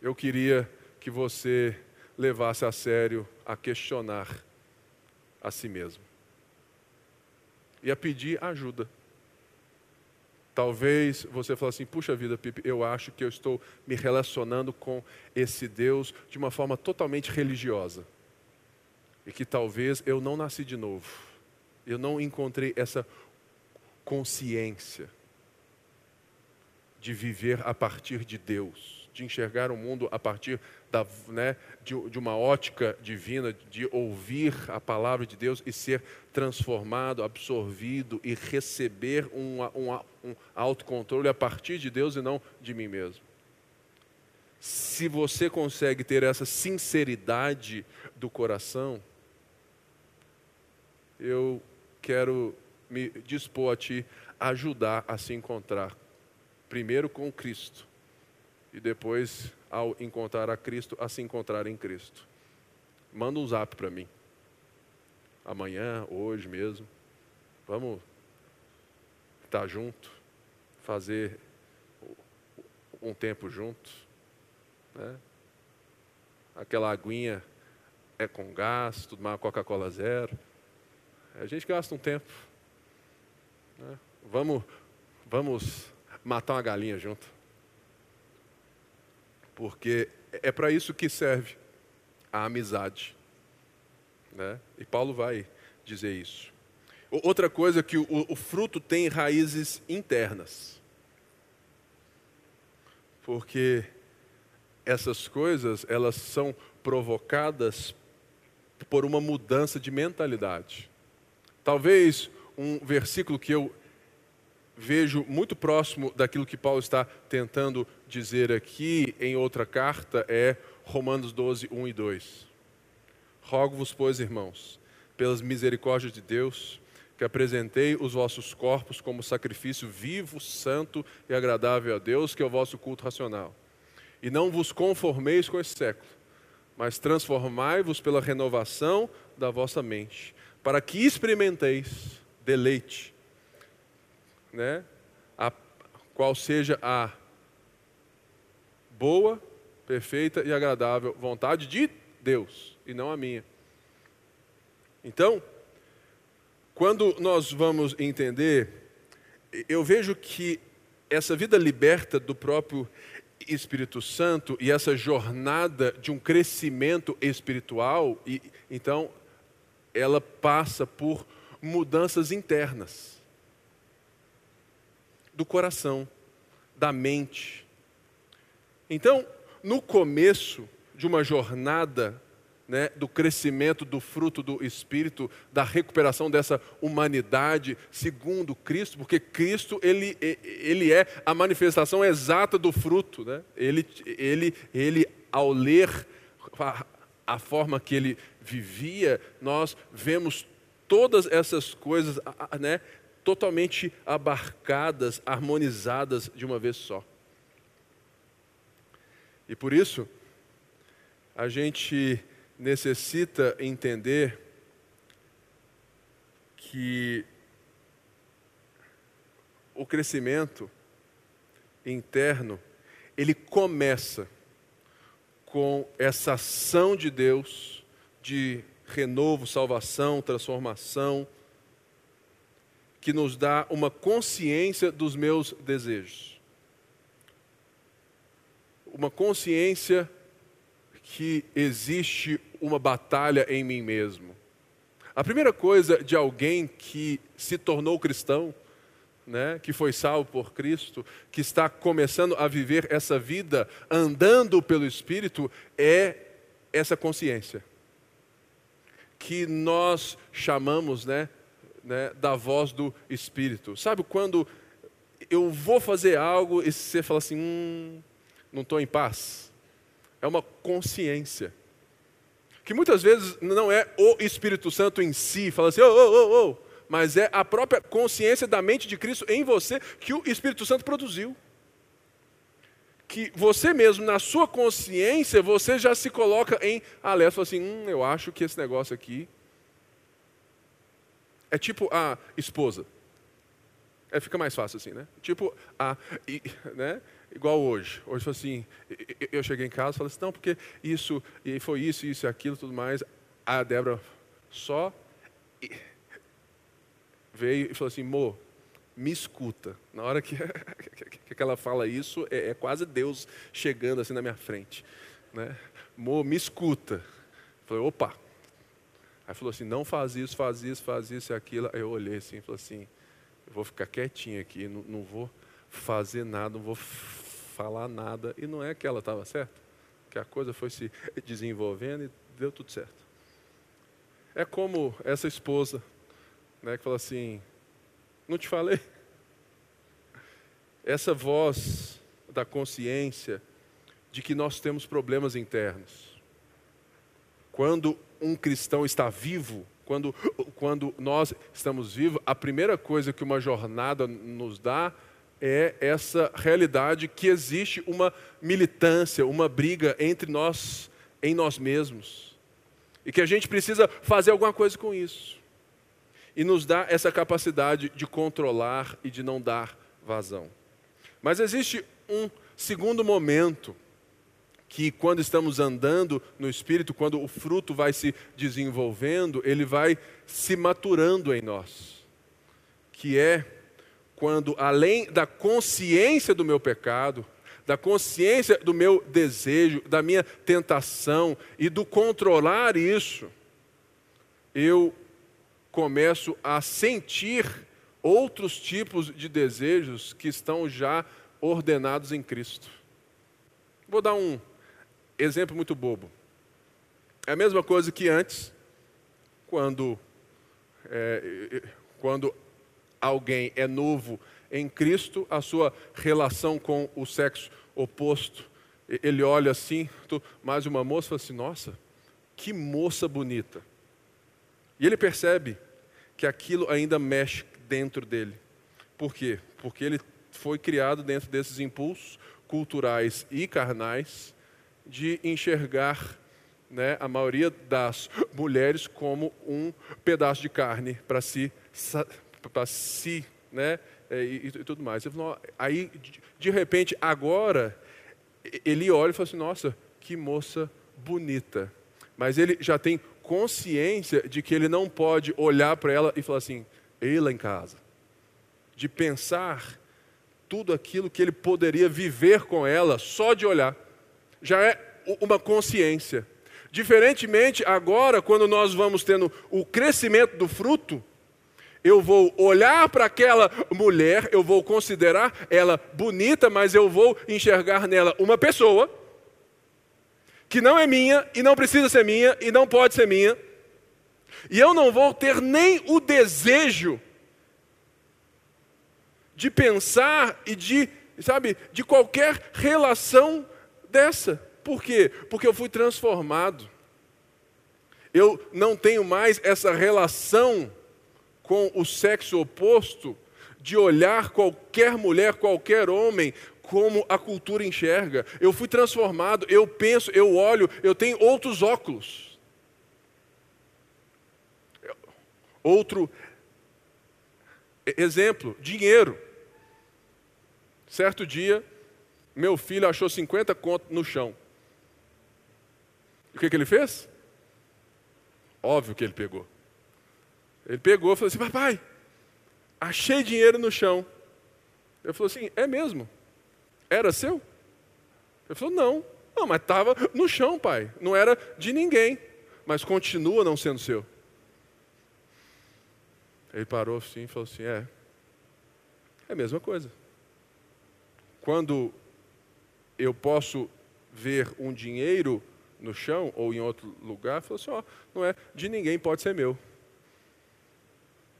Eu queria que você levasse a sério a questionar a si mesmo e a pedir ajuda. Talvez você fale assim: puxa vida, Pipe, eu acho que eu estou me relacionando com esse Deus de uma forma totalmente religiosa. E que talvez eu não nasci de novo. Eu não encontrei essa consciência de viver a partir de Deus, de enxergar o mundo a partir da, né, de, de, uma ótica divina, de ouvir a palavra de Deus e ser transformado, absorvido e receber um, um, um autocontrole a partir de Deus e não de mim mesmo. Se você consegue ter essa sinceridade do coração, eu quero me dispor a te ajudar a se encontrar, primeiro com Cristo e depois ao encontrar a Cristo, a se encontrar em Cristo. Manda um zap para mim. Amanhã, hoje mesmo. Vamos estar junto, fazer um tempo juntos. Né? Aquela aguinha é com gás, tudo mais, Coca-Cola zero. A gente gasta um tempo. Né? Vamos, vamos matar uma galinha junto porque é para isso que serve a amizade. Né? E Paulo vai dizer isso. Outra coisa é que o, o fruto tem raízes internas. Porque essas coisas, elas são provocadas por uma mudança de mentalidade. Talvez um versículo que eu vejo muito próximo daquilo que Paulo está tentando dizer aqui em outra carta é Romanos 12, 1 e 2. Rogo-vos, pois, irmãos, pelas misericórdias de Deus, que apresentei os vossos corpos como sacrifício vivo, santo e agradável a Deus, que é o vosso culto racional. E não vos conformeis com esse século, mas transformai-vos pela renovação da vossa mente, para que experimenteis deleite né, a, qual seja a boa, perfeita e agradável vontade de Deus e não a minha. Então, quando nós vamos entender, eu vejo que essa vida liberta do próprio Espírito Santo e essa jornada de um crescimento espiritual, e, então, ela passa por mudanças internas do coração, da mente. Então, no começo de uma jornada né, do crescimento do fruto do Espírito, da recuperação dessa humanidade segundo Cristo, porque Cristo ele, ele é a manifestação exata do fruto. Né? Ele, ele, ele, ao ler a, a forma que ele vivia, nós vemos todas essas coisas né, totalmente abarcadas, harmonizadas de uma vez só. E por isso, a gente necessita entender que o crescimento interno, ele começa com essa ação de Deus de renovo, salvação, transformação, que nos dá uma consciência dos meus desejos. Uma consciência que existe uma batalha em mim mesmo. A primeira coisa de alguém que se tornou cristão, né, que foi salvo por Cristo, que está começando a viver essa vida andando pelo Espírito, é essa consciência. Que nós chamamos né, né, da voz do Espírito. Sabe quando eu vou fazer algo e você fala assim: hum, não estou em paz? é uma consciência. Que muitas vezes não é o Espírito Santo em si, fala assim, ô, ô, ô, ô, mas é a própria consciência da mente de Cristo em você que o Espírito Santo produziu. Que você mesmo, na sua consciência, você já se coloca em alerta, fala assim, hum, eu acho que esse negócio aqui é tipo a esposa. É, fica mais fácil assim, né? Tipo a, né? Igual hoje. Hoje foi assim, eu cheguei em casa e falei assim, não, porque isso, e foi isso, isso e aquilo, tudo mais. A Débora só veio e falou assim, Mo, me escuta. Na hora que, que ela fala isso, é, é, quase Deus chegando assim na minha frente. Né? Mo, me escuta. Eu falei, opa. Aí falou assim, não faz isso, faz isso, faz isso e aquilo. Aí eu olhei assim e falei assim, eu vou ficar quietinho aqui, não, não vou fazer nada, não vou falar nada. E não é que ela estava certa, que a coisa foi se desenvolvendo e deu tudo certo. É como essa esposa, né, que fala assim: Não te falei? Essa voz da consciência de que nós temos problemas internos. Quando um cristão está vivo, quando, quando nós estamos vivos, a primeira coisa que uma jornada nos dá é essa realidade que existe uma militância, uma briga entre nós, em nós mesmos. E que a gente precisa fazer alguma coisa com isso. E nos dá essa capacidade de controlar e de não dar vazão. Mas existe um segundo momento que quando estamos andando no espírito, quando o fruto vai se desenvolvendo, ele vai se maturando em nós. Que é quando, além da consciência do meu pecado, da consciência do meu desejo, da minha tentação e do controlar isso, eu começo a sentir outros tipos de desejos que estão já ordenados em Cristo. Vou dar um exemplo muito bobo. É a mesma coisa que antes, quando, é, quando alguém é novo em Cristo, a sua relação com o sexo oposto, ele olha assim, mais uma moça fala assim: nossa, que moça bonita. E ele percebe que aquilo ainda mexe dentro dele. Por quê? Porque ele foi criado dentro desses impulsos culturais e carnais de enxergar né, a maioria das mulheres como um pedaço de carne para se para si, né? É, e, e, tudo mais. Aí, de repente, agora, ele olha e fala assim: nossa, que moça bonita. Mas ele já tem consciência de que ele não pode olhar para ela e falar assim: ela em casa. De pensar tudo aquilo que ele poderia viver com ela só de olhar. Já é uma consciência. Diferentemente, agora, quando nós vamos tendo o crescimento do fruto, eu vou olhar para aquela mulher, eu vou considerar ela bonita, mas eu vou enxergar nela uma pessoa que não é minha e não precisa ser minha e não pode ser minha. E eu não vou ter nem o desejo de pensar e de, sabe, de qualquer relação dessa. Por quê? Porque eu fui transformado. Eu não tenho mais essa relação com o sexo oposto de olhar qualquer mulher, qualquer homem como a cultura enxerga. Eu fui transformado, eu penso, eu olho, eu tenho outros óculos. Outro exemplo, dinheiro. Certo dia, meu filho achou 50 contos no chão. O que, que ele fez? Óbvio que ele pegou. Ele pegou e falou assim: Papai, achei dinheiro no chão. Ele falou assim: É mesmo? Era seu? Ele falou: Não. Não, mas estava no chão, pai. Não era de ninguém, mas continua não sendo seu. Ele parou assim e falou assim: É, é a mesma coisa. Quando eu posso ver um dinheiro no chão ou em outro lugar, falou assim: Ó, não é de ninguém, pode ser meu.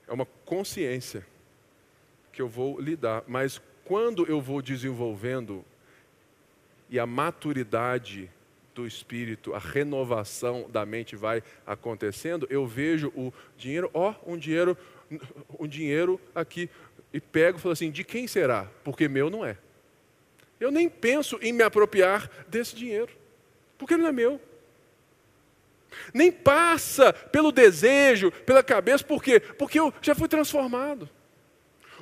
É uma consciência que eu vou lidar, mas quando eu vou desenvolvendo e a maturidade do espírito, a renovação da mente vai acontecendo, eu vejo o dinheiro, ó, um dinheiro, um dinheiro aqui e pego e falo assim: de quem será? Porque meu não é. Eu nem penso em me apropriar desse dinheiro, porque ele não é meu. Nem passa pelo desejo, pela cabeça, por quê? Porque eu já fui transformado.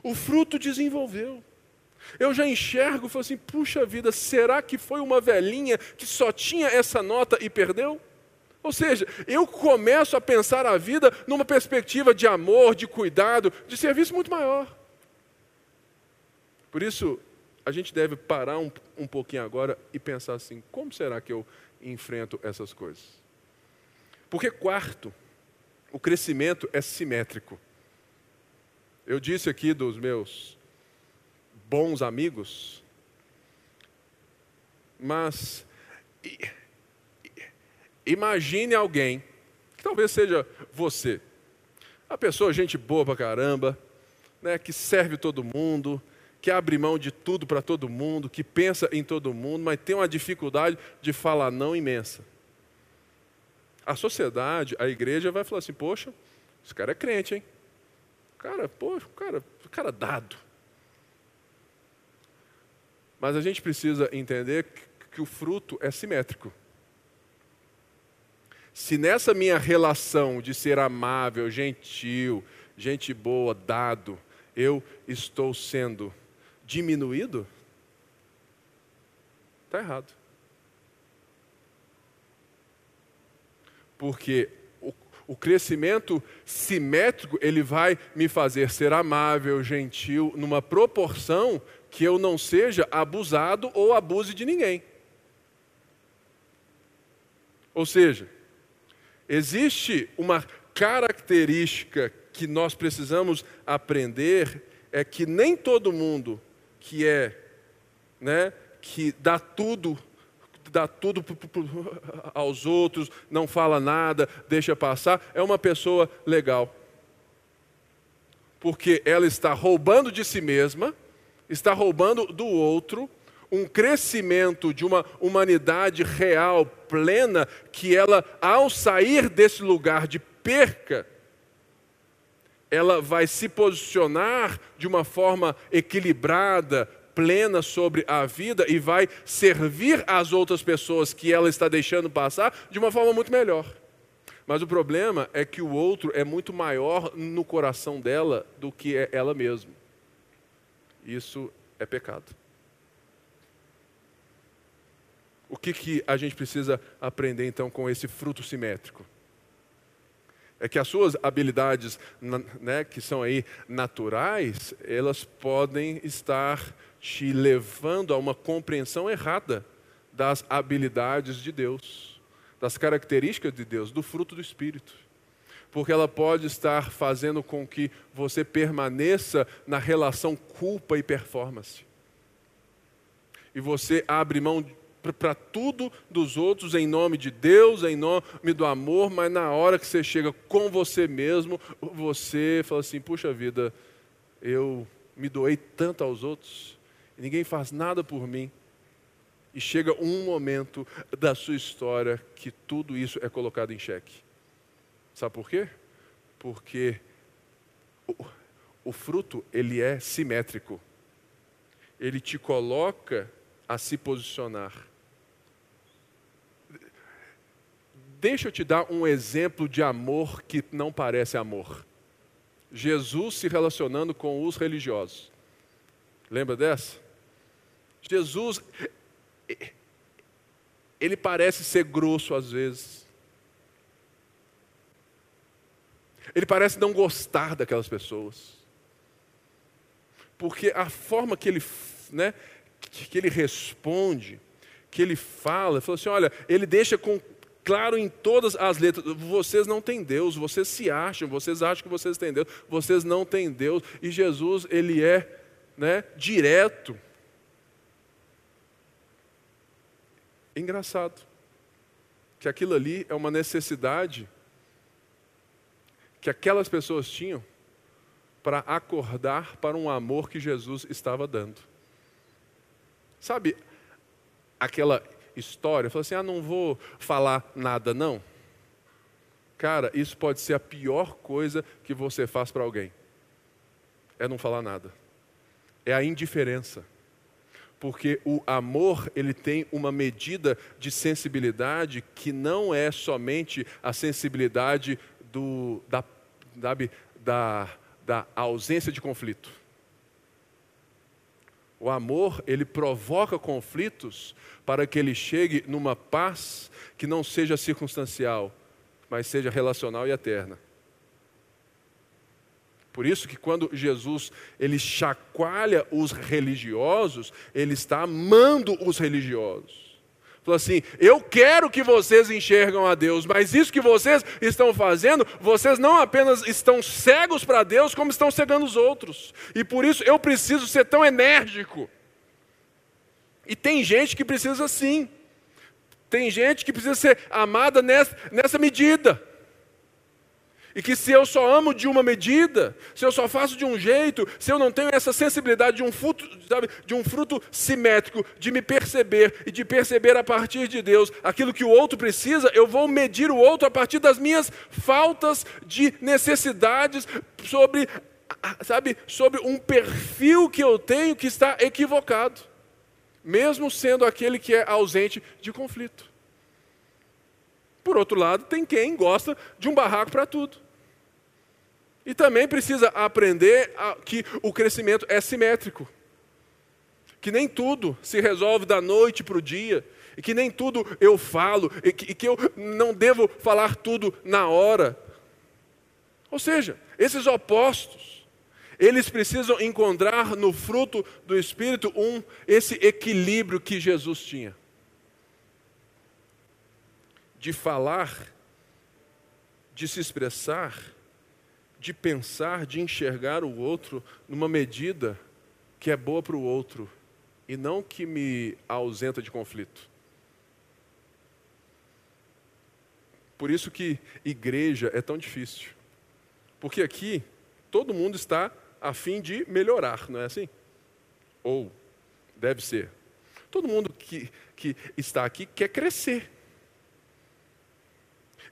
O fruto desenvolveu. Eu já enxergo falo assim: puxa vida, será que foi uma velhinha que só tinha essa nota e perdeu? Ou seja, eu começo a pensar a vida numa perspectiva de amor, de cuidado, de serviço muito maior. Por isso, a gente deve parar um, um pouquinho agora e pensar assim: como será que eu enfrento essas coisas? Porque, quarto, o crescimento é simétrico. Eu disse aqui dos meus bons amigos, mas imagine alguém, que talvez seja você, a pessoa gente boa pra caramba, né, que serve todo mundo, que abre mão de tudo para todo mundo, que pensa em todo mundo, mas tem uma dificuldade de falar não imensa. A sociedade, a igreja vai falar assim: poxa, esse cara é crente, hein? Cara, poxa, cara, cara dado. Mas a gente precisa entender que, que o fruto é simétrico. Se nessa minha relação de ser amável, gentil, gente boa, dado, eu estou sendo diminuído, está errado. Porque o, o crescimento simétrico, ele vai me fazer ser amável, gentil, numa proporção que eu não seja abusado ou abuse de ninguém. Ou seja, existe uma característica que nós precisamos aprender é que nem todo mundo que é, né, que dá tudo, dá tudo aos outros, não fala nada, deixa passar, é uma pessoa legal. Porque ela está roubando de si mesma está roubando do outro um crescimento de uma humanidade real, plena, que ela, ao sair desse lugar de perca, ela vai se posicionar de uma forma equilibrada, plena sobre a vida e vai servir as outras pessoas que ela está deixando passar de uma forma muito melhor. Mas o problema é que o outro é muito maior no coração dela do que é ela mesma. Isso é pecado. O que, que a gente precisa aprender então com esse fruto simétrico? É que as suas habilidades, né, que são aí naturais, elas podem estar te levando a uma compreensão errada das habilidades de Deus, das características de Deus, do fruto do Espírito porque ela pode estar fazendo com que você permaneça na relação culpa e performance. E você abre mão para tudo dos outros em nome de Deus, em nome do amor, mas na hora que você chega com você mesmo, você fala assim: puxa vida, eu me doei tanto aos outros, ninguém faz nada por mim. E chega um momento da sua história que tudo isso é colocado em xeque. Sabe por quê? Porque o, o fruto, ele é simétrico. Ele te coloca a se posicionar. Deixa eu te dar um exemplo de amor que não parece amor. Jesus se relacionando com os religiosos. Lembra dessa? Jesus, ele parece ser grosso às vezes. Ele parece não gostar daquelas pessoas. Porque a forma que ele, né, que ele responde, que ele fala, ele falou assim: olha, ele deixa com, claro em todas as letras: vocês não têm Deus, vocês se acham, vocês acham que vocês têm Deus, vocês não têm Deus. E Jesus, ele é né, direto. Engraçado que aquilo ali é uma necessidade que aquelas pessoas tinham para acordar para um amor que Jesus estava dando. Sabe aquela história? Falou assim: ah, não vou falar nada, não. Cara, isso pode ser a pior coisa que você faz para alguém. É não falar nada. É a indiferença. Porque o amor, ele tem uma medida de sensibilidade que não é somente a sensibilidade do, da, da, da ausência de conflito. O amor, ele provoca conflitos para que ele chegue numa paz que não seja circunstancial, mas seja relacional e eterna. Por isso que quando Jesus ele chacoalha os religiosos, ele está amando os religiosos. Falou assim: Eu quero que vocês enxergam a Deus, mas isso que vocês estão fazendo, vocês não apenas estão cegos para Deus, como estão cegando os outros. E por isso eu preciso ser tão enérgico. E tem gente que precisa sim. Tem gente que precisa ser amada nessa, nessa medida. E que se eu só amo de uma medida, se eu só faço de um jeito, se eu não tenho essa sensibilidade de um fruto, sabe, de um fruto simétrico, de me perceber e de perceber a partir de Deus aquilo que o outro precisa, eu vou medir o outro a partir das minhas faltas de necessidades sobre, sabe, sobre um perfil que eu tenho que está equivocado, mesmo sendo aquele que é ausente de conflito. Por outro lado, tem quem gosta de um barraco para tudo. E também precisa aprender que o crescimento é simétrico. Que nem tudo se resolve da noite para o dia. E que nem tudo eu falo. E que, e que eu não devo falar tudo na hora. Ou seja, esses opostos, eles precisam encontrar no fruto do Espírito um esse equilíbrio que Jesus tinha. De falar, de se expressar, de pensar, de enxergar o outro numa medida que é boa para o outro e não que me ausenta de conflito. Por isso que igreja é tão difícil. Porque aqui todo mundo está a fim de melhorar, não é assim? Ou deve ser. Todo mundo que, que está aqui quer crescer.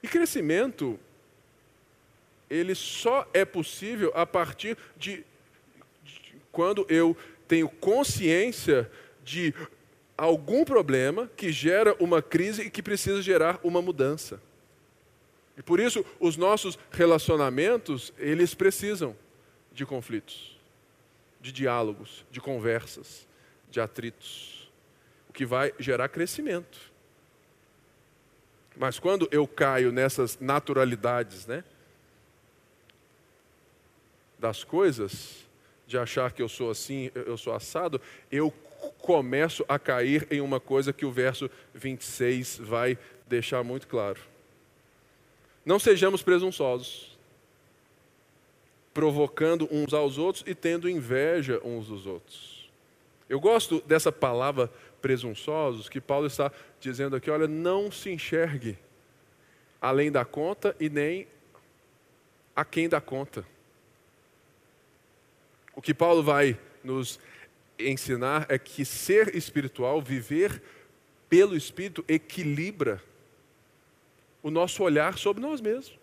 E crescimento ele só é possível a partir de, de quando eu tenho consciência de algum problema que gera uma crise e que precisa gerar uma mudança. E por isso os nossos relacionamentos, eles precisam de conflitos, de diálogos, de conversas, de atritos, o que vai gerar crescimento. Mas quando eu caio nessas naturalidades, né? Das coisas, de achar que eu sou assim, eu sou assado, eu começo a cair em uma coisa que o verso 26 vai deixar muito claro. Não sejamos presunçosos, provocando uns aos outros e tendo inveja uns dos outros. Eu gosto dessa palavra presunçosos, que Paulo está dizendo aqui: olha, não se enxergue além da conta e nem a quem dá conta. O que Paulo vai nos ensinar é que ser espiritual, viver pelo Espírito, equilibra o nosso olhar sobre nós mesmos.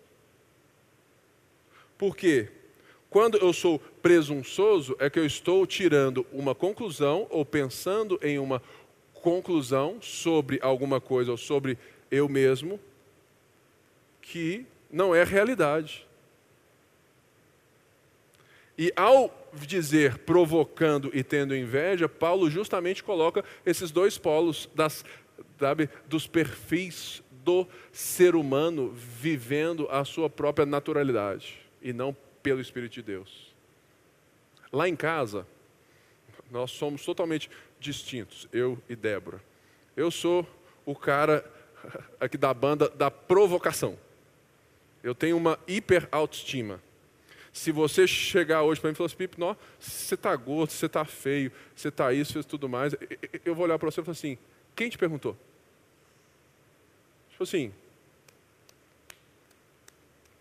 Porque quando eu sou presunçoso, é que eu estou tirando uma conclusão ou pensando em uma conclusão sobre alguma coisa ou sobre eu mesmo que não é realidade. E ao dizer provocando e tendo inveja, Paulo justamente coloca esses dois polos das, sabe, dos perfis do ser humano vivendo a sua própria naturalidade e não pelo Espírito de Deus. Lá em casa, nós somos totalmente distintos, eu e Débora. Eu sou o cara aqui da banda da provocação. Eu tenho uma hiper autoestima. Se você chegar hoje para mim e falar assim, Pipo, não, você está gordo, você está feio, você está isso, fez tudo mais, eu vou olhar para você e falar assim, quem te perguntou? Tipo assim,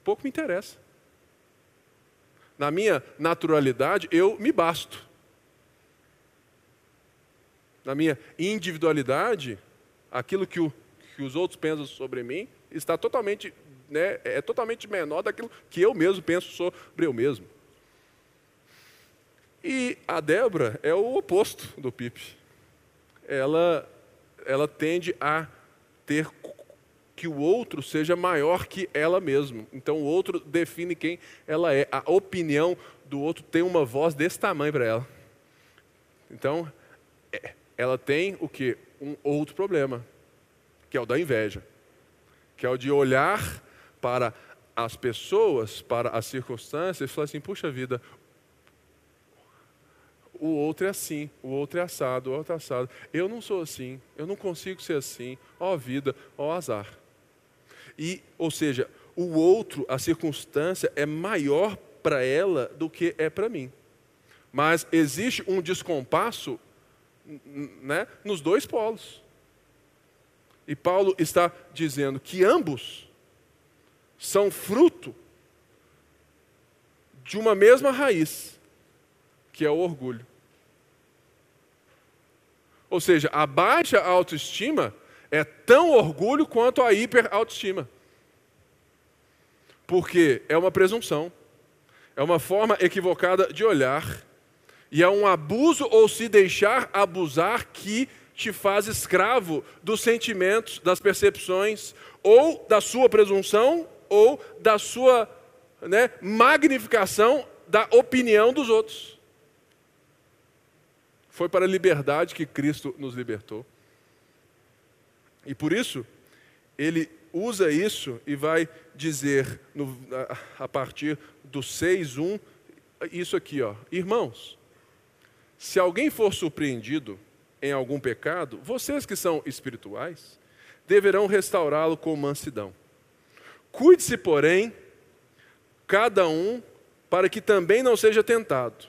pouco me interessa. Na minha naturalidade, eu me basto. Na minha individualidade, aquilo que, o, que os outros pensam sobre mim está totalmente né, é totalmente menor daquilo que eu mesmo penso sobre eu mesmo. E a Débora é o oposto do Pipe. Ela, ela tende a ter que o outro seja maior que ela mesma. Então o outro define quem ela é. A opinião do outro tem uma voz desse tamanho para ela. Então, é, ela tem o que? Um outro problema, que é o da inveja, que é o de olhar para as pessoas, para as circunstâncias, e falar assim: puxa vida, o outro é assim, o outro é assado, o outro é assado. Eu não sou assim, eu não consigo ser assim. Ó vida, ó azar. E, ou seja, o outro, a circunstância é maior para ela do que é para mim. Mas existe um descompasso né, nos dois polos. E Paulo está dizendo que ambos são fruto de uma mesma raiz, que é o orgulho. Ou seja, a baixa autoestima é tão orgulho quanto a hiperautoestima. Porque é uma presunção, é uma forma equivocada de olhar, e é um abuso ou se deixar abusar que te faz escravo dos sentimentos, das percepções, ou da sua presunção, ou da sua né, magnificação da opinião dos outros. Foi para a liberdade que Cristo nos libertou. E por isso, ele usa isso e vai dizer no, a, a partir do 6:1 isso aqui, ó. Irmãos, se alguém for surpreendido em algum pecado, vocês que são espirituais, deverão restaurá-lo com mansidão. Cuide-se, porém, cada um, para que também não seja tentado.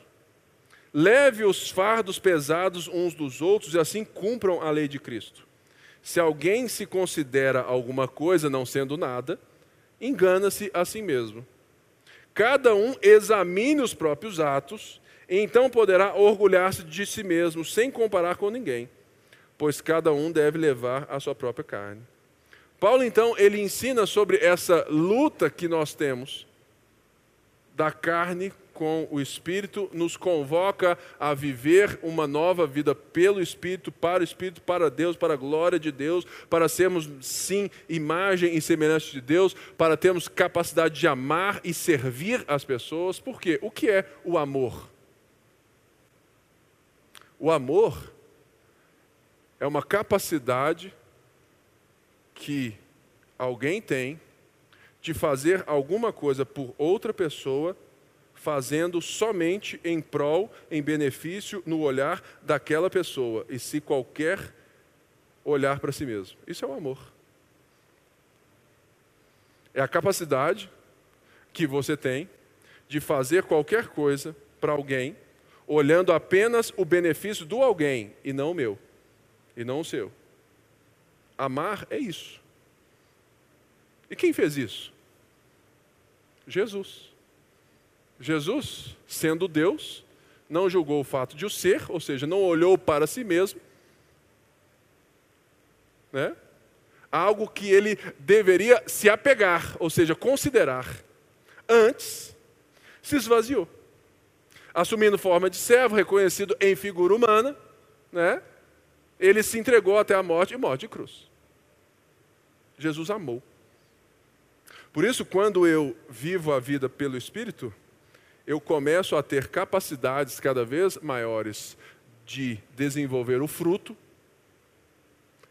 Leve os fardos pesados uns dos outros e assim cumpram a lei de Cristo. Se alguém se considera alguma coisa não sendo nada, engana-se a si mesmo. Cada um examine os próprios atos, e então poderá orgulhar-se de si mesmo, sem comparar com ninguém, pois cada um deve levar a sua própria carne. Paulo então ele ensina sobre essa luta que nós temos da carne com o Espírito, nos convoca a viver uma nova vida pelo Espírito, para o Espírito, para Deus, para a glória de Deus, para sermos, sim, imagem e semelhança de Deus, para termos capacidade de amar e servir as pessoas. Por quê? O que é o amor? O amor é uma capacidade que alguém tem de fazer alguma coisa por outra pessoa, fazendo somente em prol, em benefício, no olhar daquela pessoa, e se qualquer olhar para si mesmo. Isso é o amor. É a capacidade que você tem de fazer qualquer coisa para alguém, olhando apenas o benefício do alguém e não o meu, e não o seu. Amar é isso. E quem fez isso? Jesus. Jesus, sendo Deus, não julgou o fato de o ser, ou seja, não olhou para si mesmo, né? algo que ele deveria se apegar, ou seja, considerar. Antes, se esvaziou. Assumindo forma de servo, reconhecido em figura humana, né? ele se entregou até a morte e morte de cruz. Jesus amou. Por isso, quando eu vivo a vida pelo Espírito, eu começo a ter capacidades cada vez maiores de desenvolver o fruto.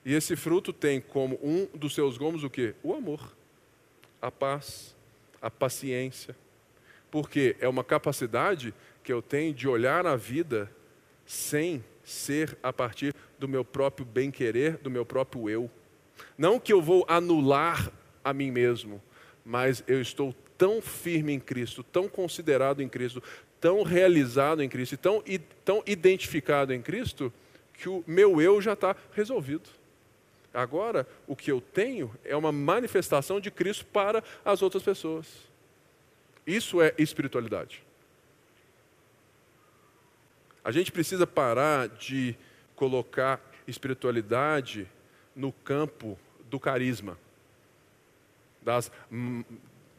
E esse fruto tem como um dos seus gomos o quê? O amor, a paz, a paciência. Porque é uma capacidade que eu tenho de olhar a vida sem ser a partir do meu próprio bem-querer, do meu próprio eu. Não que eu vou anular a mim mesmo, mas eu estou tão firme em Cristo, tão considerado em Cristo, tão realizado em Cristo, tão, tão identificado em Cristo, que o meu eu já está resolvido. Agora, o que eu tenho é uma manifestação de Cristo para as outras pessoas. Isso é espiritualidade. A gente precisa parar de colocar espiritualidade no campo do carisma, das,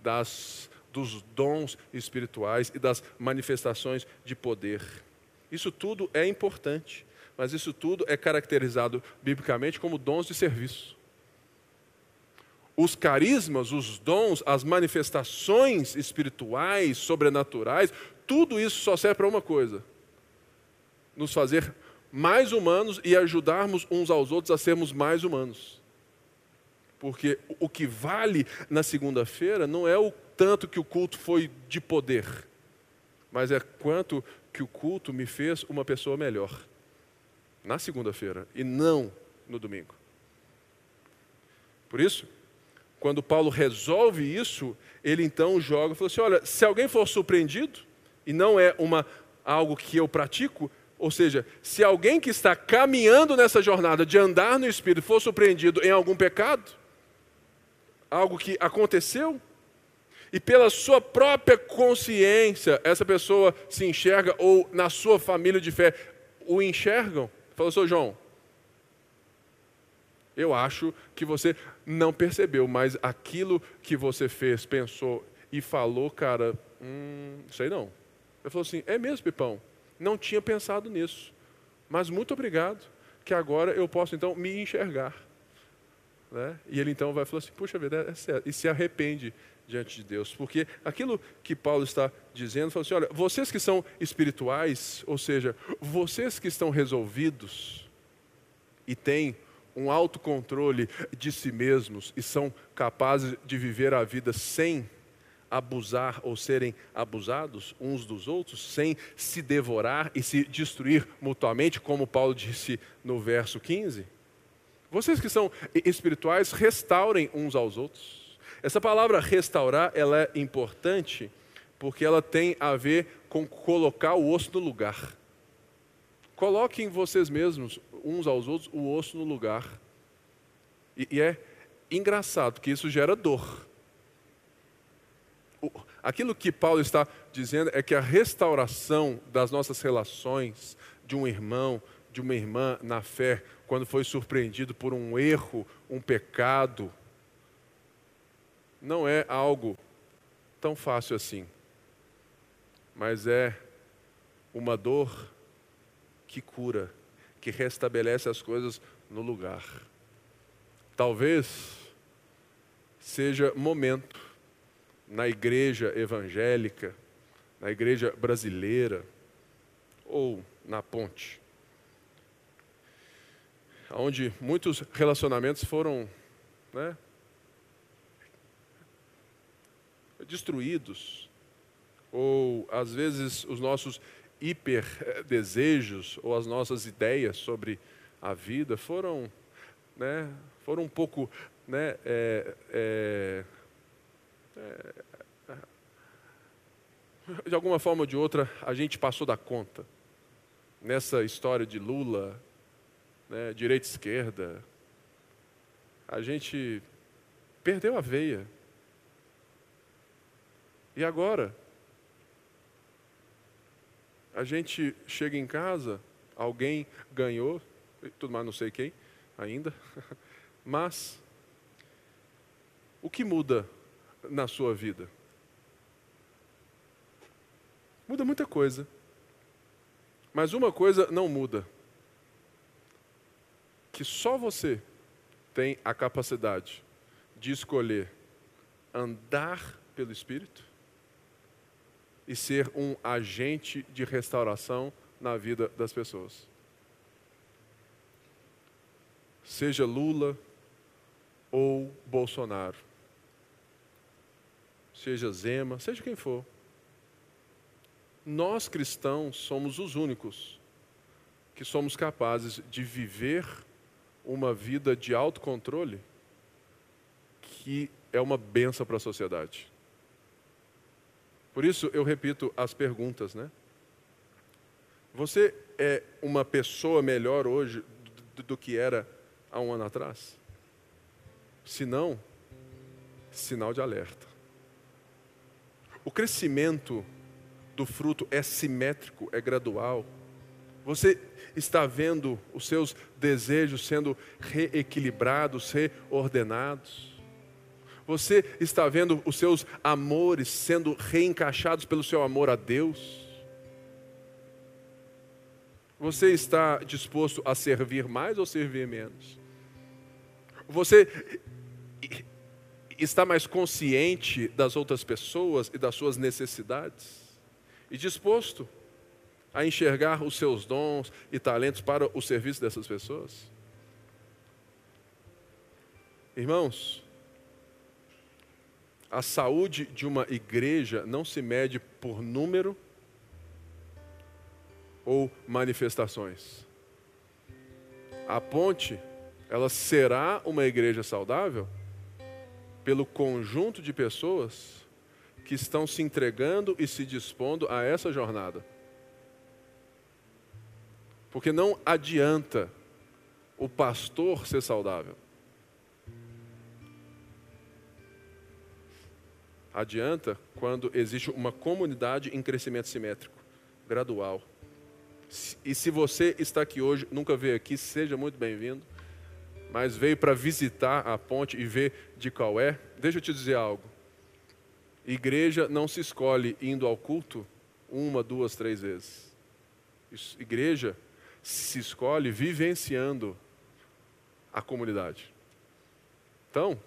das, dos dons espirituais e das manifestações de poder. Isso tudo é importante mas isso tudo é caracterizado biblicamente como dons de serviço. Os carismas, os dons, as manifestações espirituais, sobrenaturais, tudo isso só serve para uma coisa: nos fazer mais humanos e ajudarmos uns aos outros a sermos mais humanos. Porque o que vale na segunda-feira não é o tanto que o culto foi de poder, mas é quanto que o culto me fez uma pessoa melhor na segunda-feira e não no domingo. Por isso, quando Paulo resolve isso, ele então joga e fala assim: olha, se alguém for surpreendido, e não é uma, algo que eu pratico, ou seja, se alguém que está caminhando nessa jornada de andar no Espírito for surpreendido em algum pecado, algo que aconteceu, e pela sua própria consciência, essa pessoa se enxerga, ou na sua família de fé o enxergam, Falou, seu João, eu acho que você não percebeu, mas aquilo que você fez, pensou e falou, cara, hum, sei não. Ele falou assim: é mesmo, Pipão? Não tinha pensado nisso, mas muito obrigado, que agora eu posso então me enxergar. Né? E ele então vai falar assim: puxa vida, é certo, e se arrepende diante de Deus, porque aquilo que Paulo está dizendo, fala assim: olha, vocês que são espirituais, ou seja, vocês que estão resolvidos e têm um autocontrole de si mesmos e são capazes de viver a vida sem abusar ou serem abusados uns dos outros, sem se devorar e se destruir mutuamente, como Paulo disse no verso 15. Vocês que são espirituais, restaurem uns aos outros essa palavra restaurar, ela é importante porque ela tem a ver com colocar o osso no lugar. Coloquem vocês mesmos, uns aos outros, o osso no lugar. E, e é engraçado que isso gera dor. Aquilo que Paulo está dizendo é que a restauração das nossas relações, de um irmão, de uma irmã na fé, quando foi surpreendido por um erro, um pecado, não é algo tão fácil assim, mas é uma dor que cura, que restabelece as coisas no lugar. Talvez seja momento na igreja evangélica, na igreja brasileira ou na ponte, onde muitos relacionamentos foram né, destruídos, ou às vezes os nossos hiper desejos ou as nossas ideias sobre a vida foram, né, foram um pouco, né, é, é, é, de alguma forma ou de outra a gente passou da conta nessa história de Lula, né, direita esquerda, a gente perdeu a veia. E agora? A gente chega em casa, alguém ganhou, tudo mais não sei quem ainda, mas o que muda na sua vida? Muda muita coisa. Mas uma coisa não muda: que só você tem a capacidade de escolher andar pelo Espírito e ser um agente de restauração na vida das pessoas. Seja Lula ou Bolsonaro, seja Zema, seja quem for. Nós cristãos somos os únicos que somos capazes de viver uma vida de autocontrole que é uma benção para a sociedade. Por isso eu repito as perguntas, né? Você é uma pessoa melhor hoje do, do que era há um ano atrás? Se não, sinal de alerta. O crescimento do fruto é simétrico, é gradual. Você está vendo os seus desejos sendo reequilibrados, reordenados. Você está vendo os seus amores sendo reencaixados pelo seu amor a Deus. Você está disposto a servir mais ou servir menos? Você está mais consciente das outras pessoas e das suas necessidades? E disposto a enxergar os seus dons e talentos para o serviço dessas pessoas? Irmãos, a saúde de uma igreja não se mede por número ou manifestações. A ponte, ela será uma igreja saudável pelo conjunto de pessoas que estão se entregando e se dispondo a essa jornada. Porque não adianta o pastor ser saudável. Adianta quando existe uma comunidade em crescimento simétrico, gradual. E se você está aqui hoje, nunca veio aqui, seja muito bem-vindo. Mas veio para visitar a ponte e ver de qual é. Deixa eu te dizer algo. Igreja não se escolhe indo ao culto uma, duas, três vezes. Igreja se escolhe vivenciando a comunidade. Então,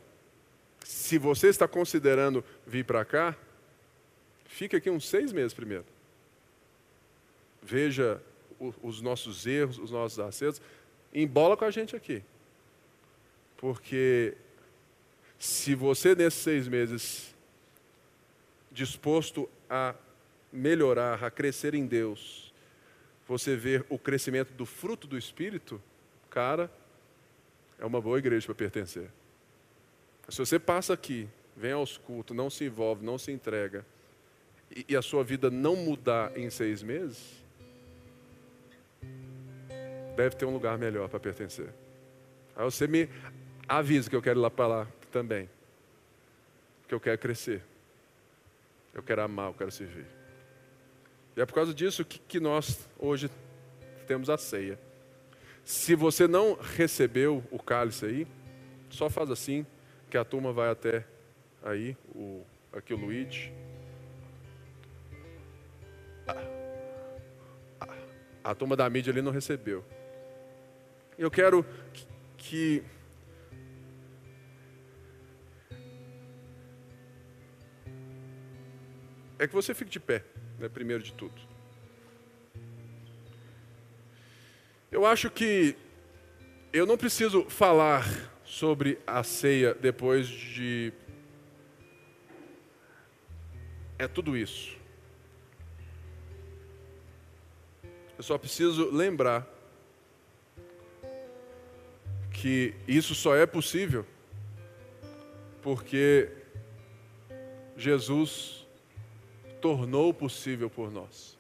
se você está considerando vir para cá, fique aqui uns seis meses primeiro. Veja os nossos erros, os nossos acertos, embola com a gente aqui. Porque se você nesses seis meses disposto a melhorar, a crescer em Deus, você ver o crescimento do fruto do Espírito, cara, é uma boa igreja para pertencer. Se você passa aqui, vem aos cultos, não se envolve, não se entrega, e, e a sua vida não mudar em seis meses, deve ter um lugar melhor para pertencer. Aí você me avisa que eu quero ir lá para lá também. Que eu quero crescer. Eu quero amar, eu quero servir. E é por causa disso que, que nós hoje temos a ceia. Se você não recebeu o cálice aí, só faz assim, que a turma vai até aí, o, aqui o Luigi. A, a, a turma da mídia ali não recebeu. Eu quero que é que você fique de pé né, primeiro de tudo. Eu acho que eu não preciso falar sobre a ceia depois de. É tudo isso. Eu só preciso lembrar que isso só é possível porque Jesus tornou possível por nós.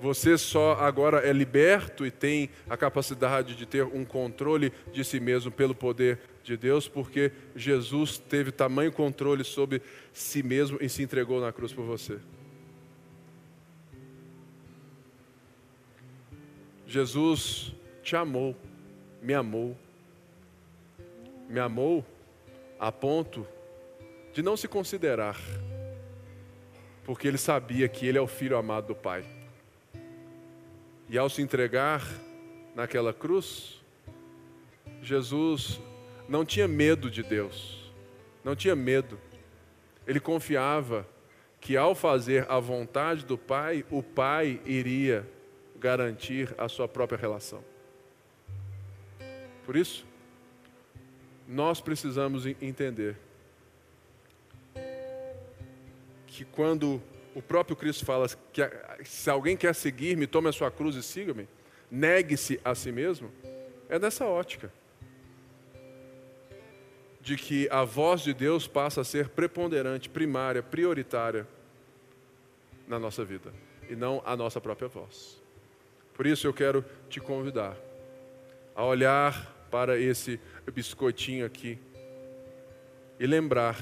Você só agora é liberto e tem a capacidade de ter um controle de si mesmo pelo poder de Deus, porque Jesus teve tamanho controle sobre si mesmo e se entregou na cruz por você. Jesus te amou, me amou, me amou a ponto de não se considerar porque ele sabia que ele é o filho amado do Pai. E ao se entregar naquela cruz, Jesus não tinha medo de Deus, não tinha medo. Ele confiava que ao fazer a vontade do Pai, o Pai iria garantir a sua própria relação. Por isso, nós precisamos entender que quando o próprio Cristo fala que se alguém quer seguir-me, tome a sua cruz e siga-me, negue-se a si mesmo, é nessa ótica de que a voz de Deus passa a ser preponderante, primária, prioritária na nossa vida e não a nossa própria voz. Por isso eu quero te convidar a olhar para esse biscoitinho aqui e lembrar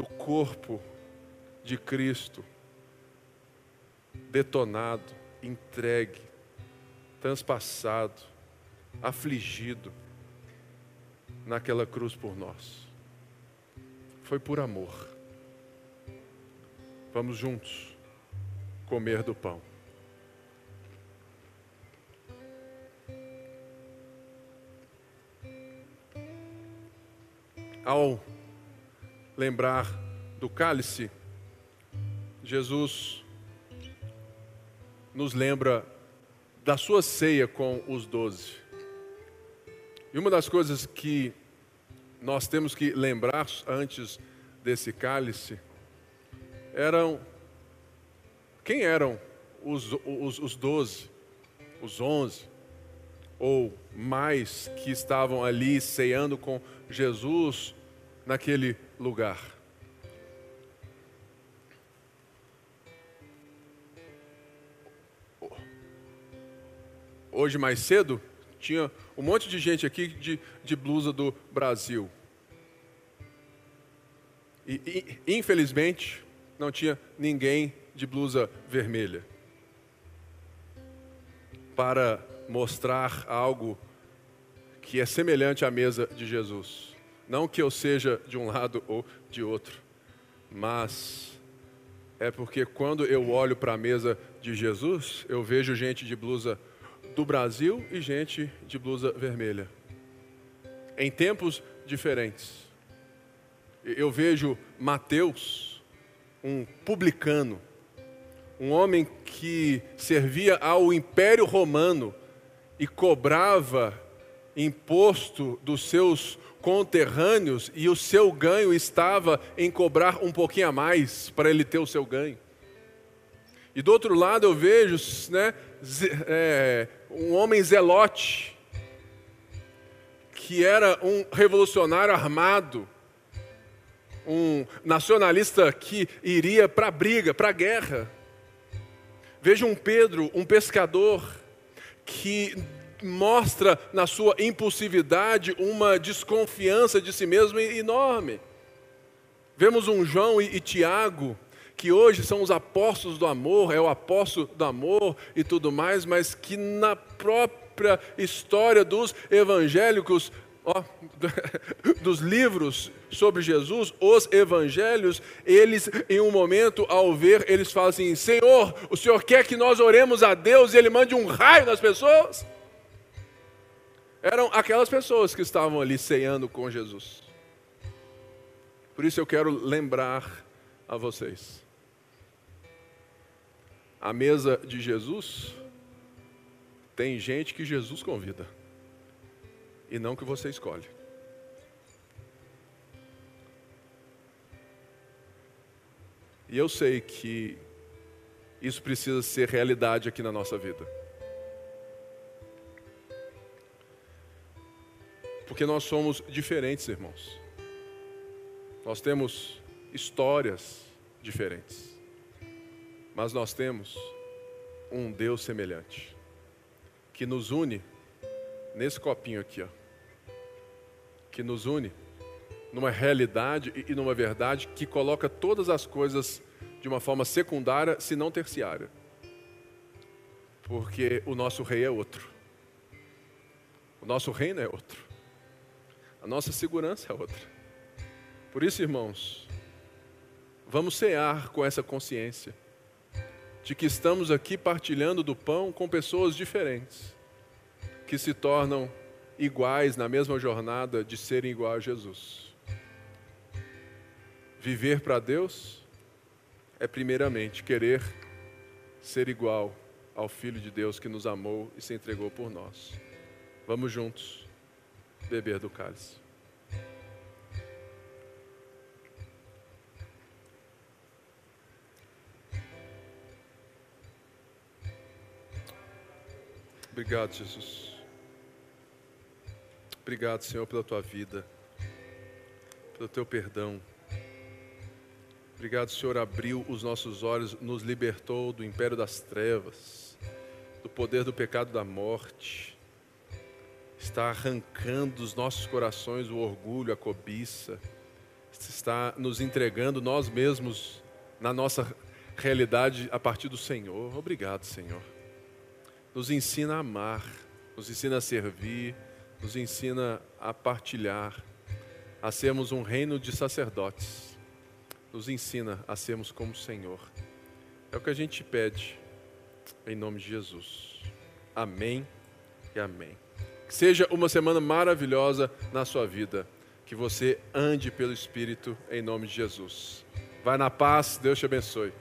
do corpo de Cristo detonado, entregue, transpassado, afligido naquela cruz por nós. Foi por amor. Vamos juntos comer do pão. Ao lembrar do cálice, Jesus nos lembra da sua ceia com os doze. E uma das coisas que nós temos que lembrar antes desse cálice eram quem eram os, os, os doze, os onze, ou mais que estavam ali ceando com Jesus naquele lugar. Hoje mais cedo, tinha um monte de gente aqui de, de blusa do Brasil. E, e, infelizmente, não tinha ninguém de blusa vermelha. Para mostrar algo que é semelhante à mesa de Jesus. Não que eu seja de um lado ou de outro, mas é porque quando eu olho para a mesa de Jesus, eu vejo gente de blusa do Brasil e gente de blusa vermelha. Em tempos diferentes. Eu vejo Mateus, um publicano, um homem que servia ao Império Romano e cobrava imposto dos seus conterrâneos e o seu ganho estava em cobrar um pouquinho a mais para ele ter o seu ganho. E do outro lado eu vejo né, é, um homem zelote, que era um revolucionário armado, um nacionalista que iria para a briga, para a guerra. Veja um Pedro, um pescador, que mostra na sua impulsividade uma desconfiança de si mesmo enorme. Vemos um João e, e Tiago, que hoje são os apóstolos do amor, é o apóstolo do amor e tudo mais, mas que na própria história dos evangélicos, ó, dos livros sobre Jesus, os evangelhos, eles em um momento ao ver, eles falam assim: Senhor, o Senhor quer que nós oremos a Deus e Ele mande um raio nas pessoas? Eram aquelas pessoas que estavam ali ceando com Jesus. Por isso eu quero lembrar a vocês a mesa de Jesus, tem gente que Jesus convida e não que você escolhe. E eu sei que isso precisa ser realidade aqui na nossa vida. Porque nós somos diferentes, irmãos. Nós temos histórias diferentes. Mas nós temos um Deus semelhante, que nos une nesse copinho aqui, ó, que nos une numa realidade e numa verdade que coloca todas as coisas de uma forma secundária, se não terciária. Porque o nosso rei é outro. O nosso reino é outro. A nossa segurança é outra. Por isso, irmãos, vamos cear com essa consciência de que estamos aqui partilhando do pão com pessoas diferentes, que se tornam iguais na mesma jornada de serem igual a Jesus. Viver para Deus é primeiramente querer ser igual ao Filho de Deus que nos amou e se entregou por nós. Vamos juntos beber do cálice. Obrigado, Jesus. Obrigado, Senhor, pela tua vida, pelo teu perdão. Obrigado, Senhor, abriu os nossos olhos, nos libertou do império das trevas, do poder do pecado da morte. Está arrancando dos nossos corações o orgulho, a cobiça. Está nos entregando nós mesmos na nossa realidade a partir do Senhor. Obrigado, Senhor. Nos ensina a amar, nos ensina a servir, nos ensina a partilhar, a sermos um reino de sacerdotes. Nos ensina a sermos como o Senhor. É o que a gente pede, em nome de Jesus. Amém e amém. Que seja uma semana maravilhosa na sua vida. Que você ande pelo Espírito, em nome de Jesus. Vai na paz, Deus te abençoe.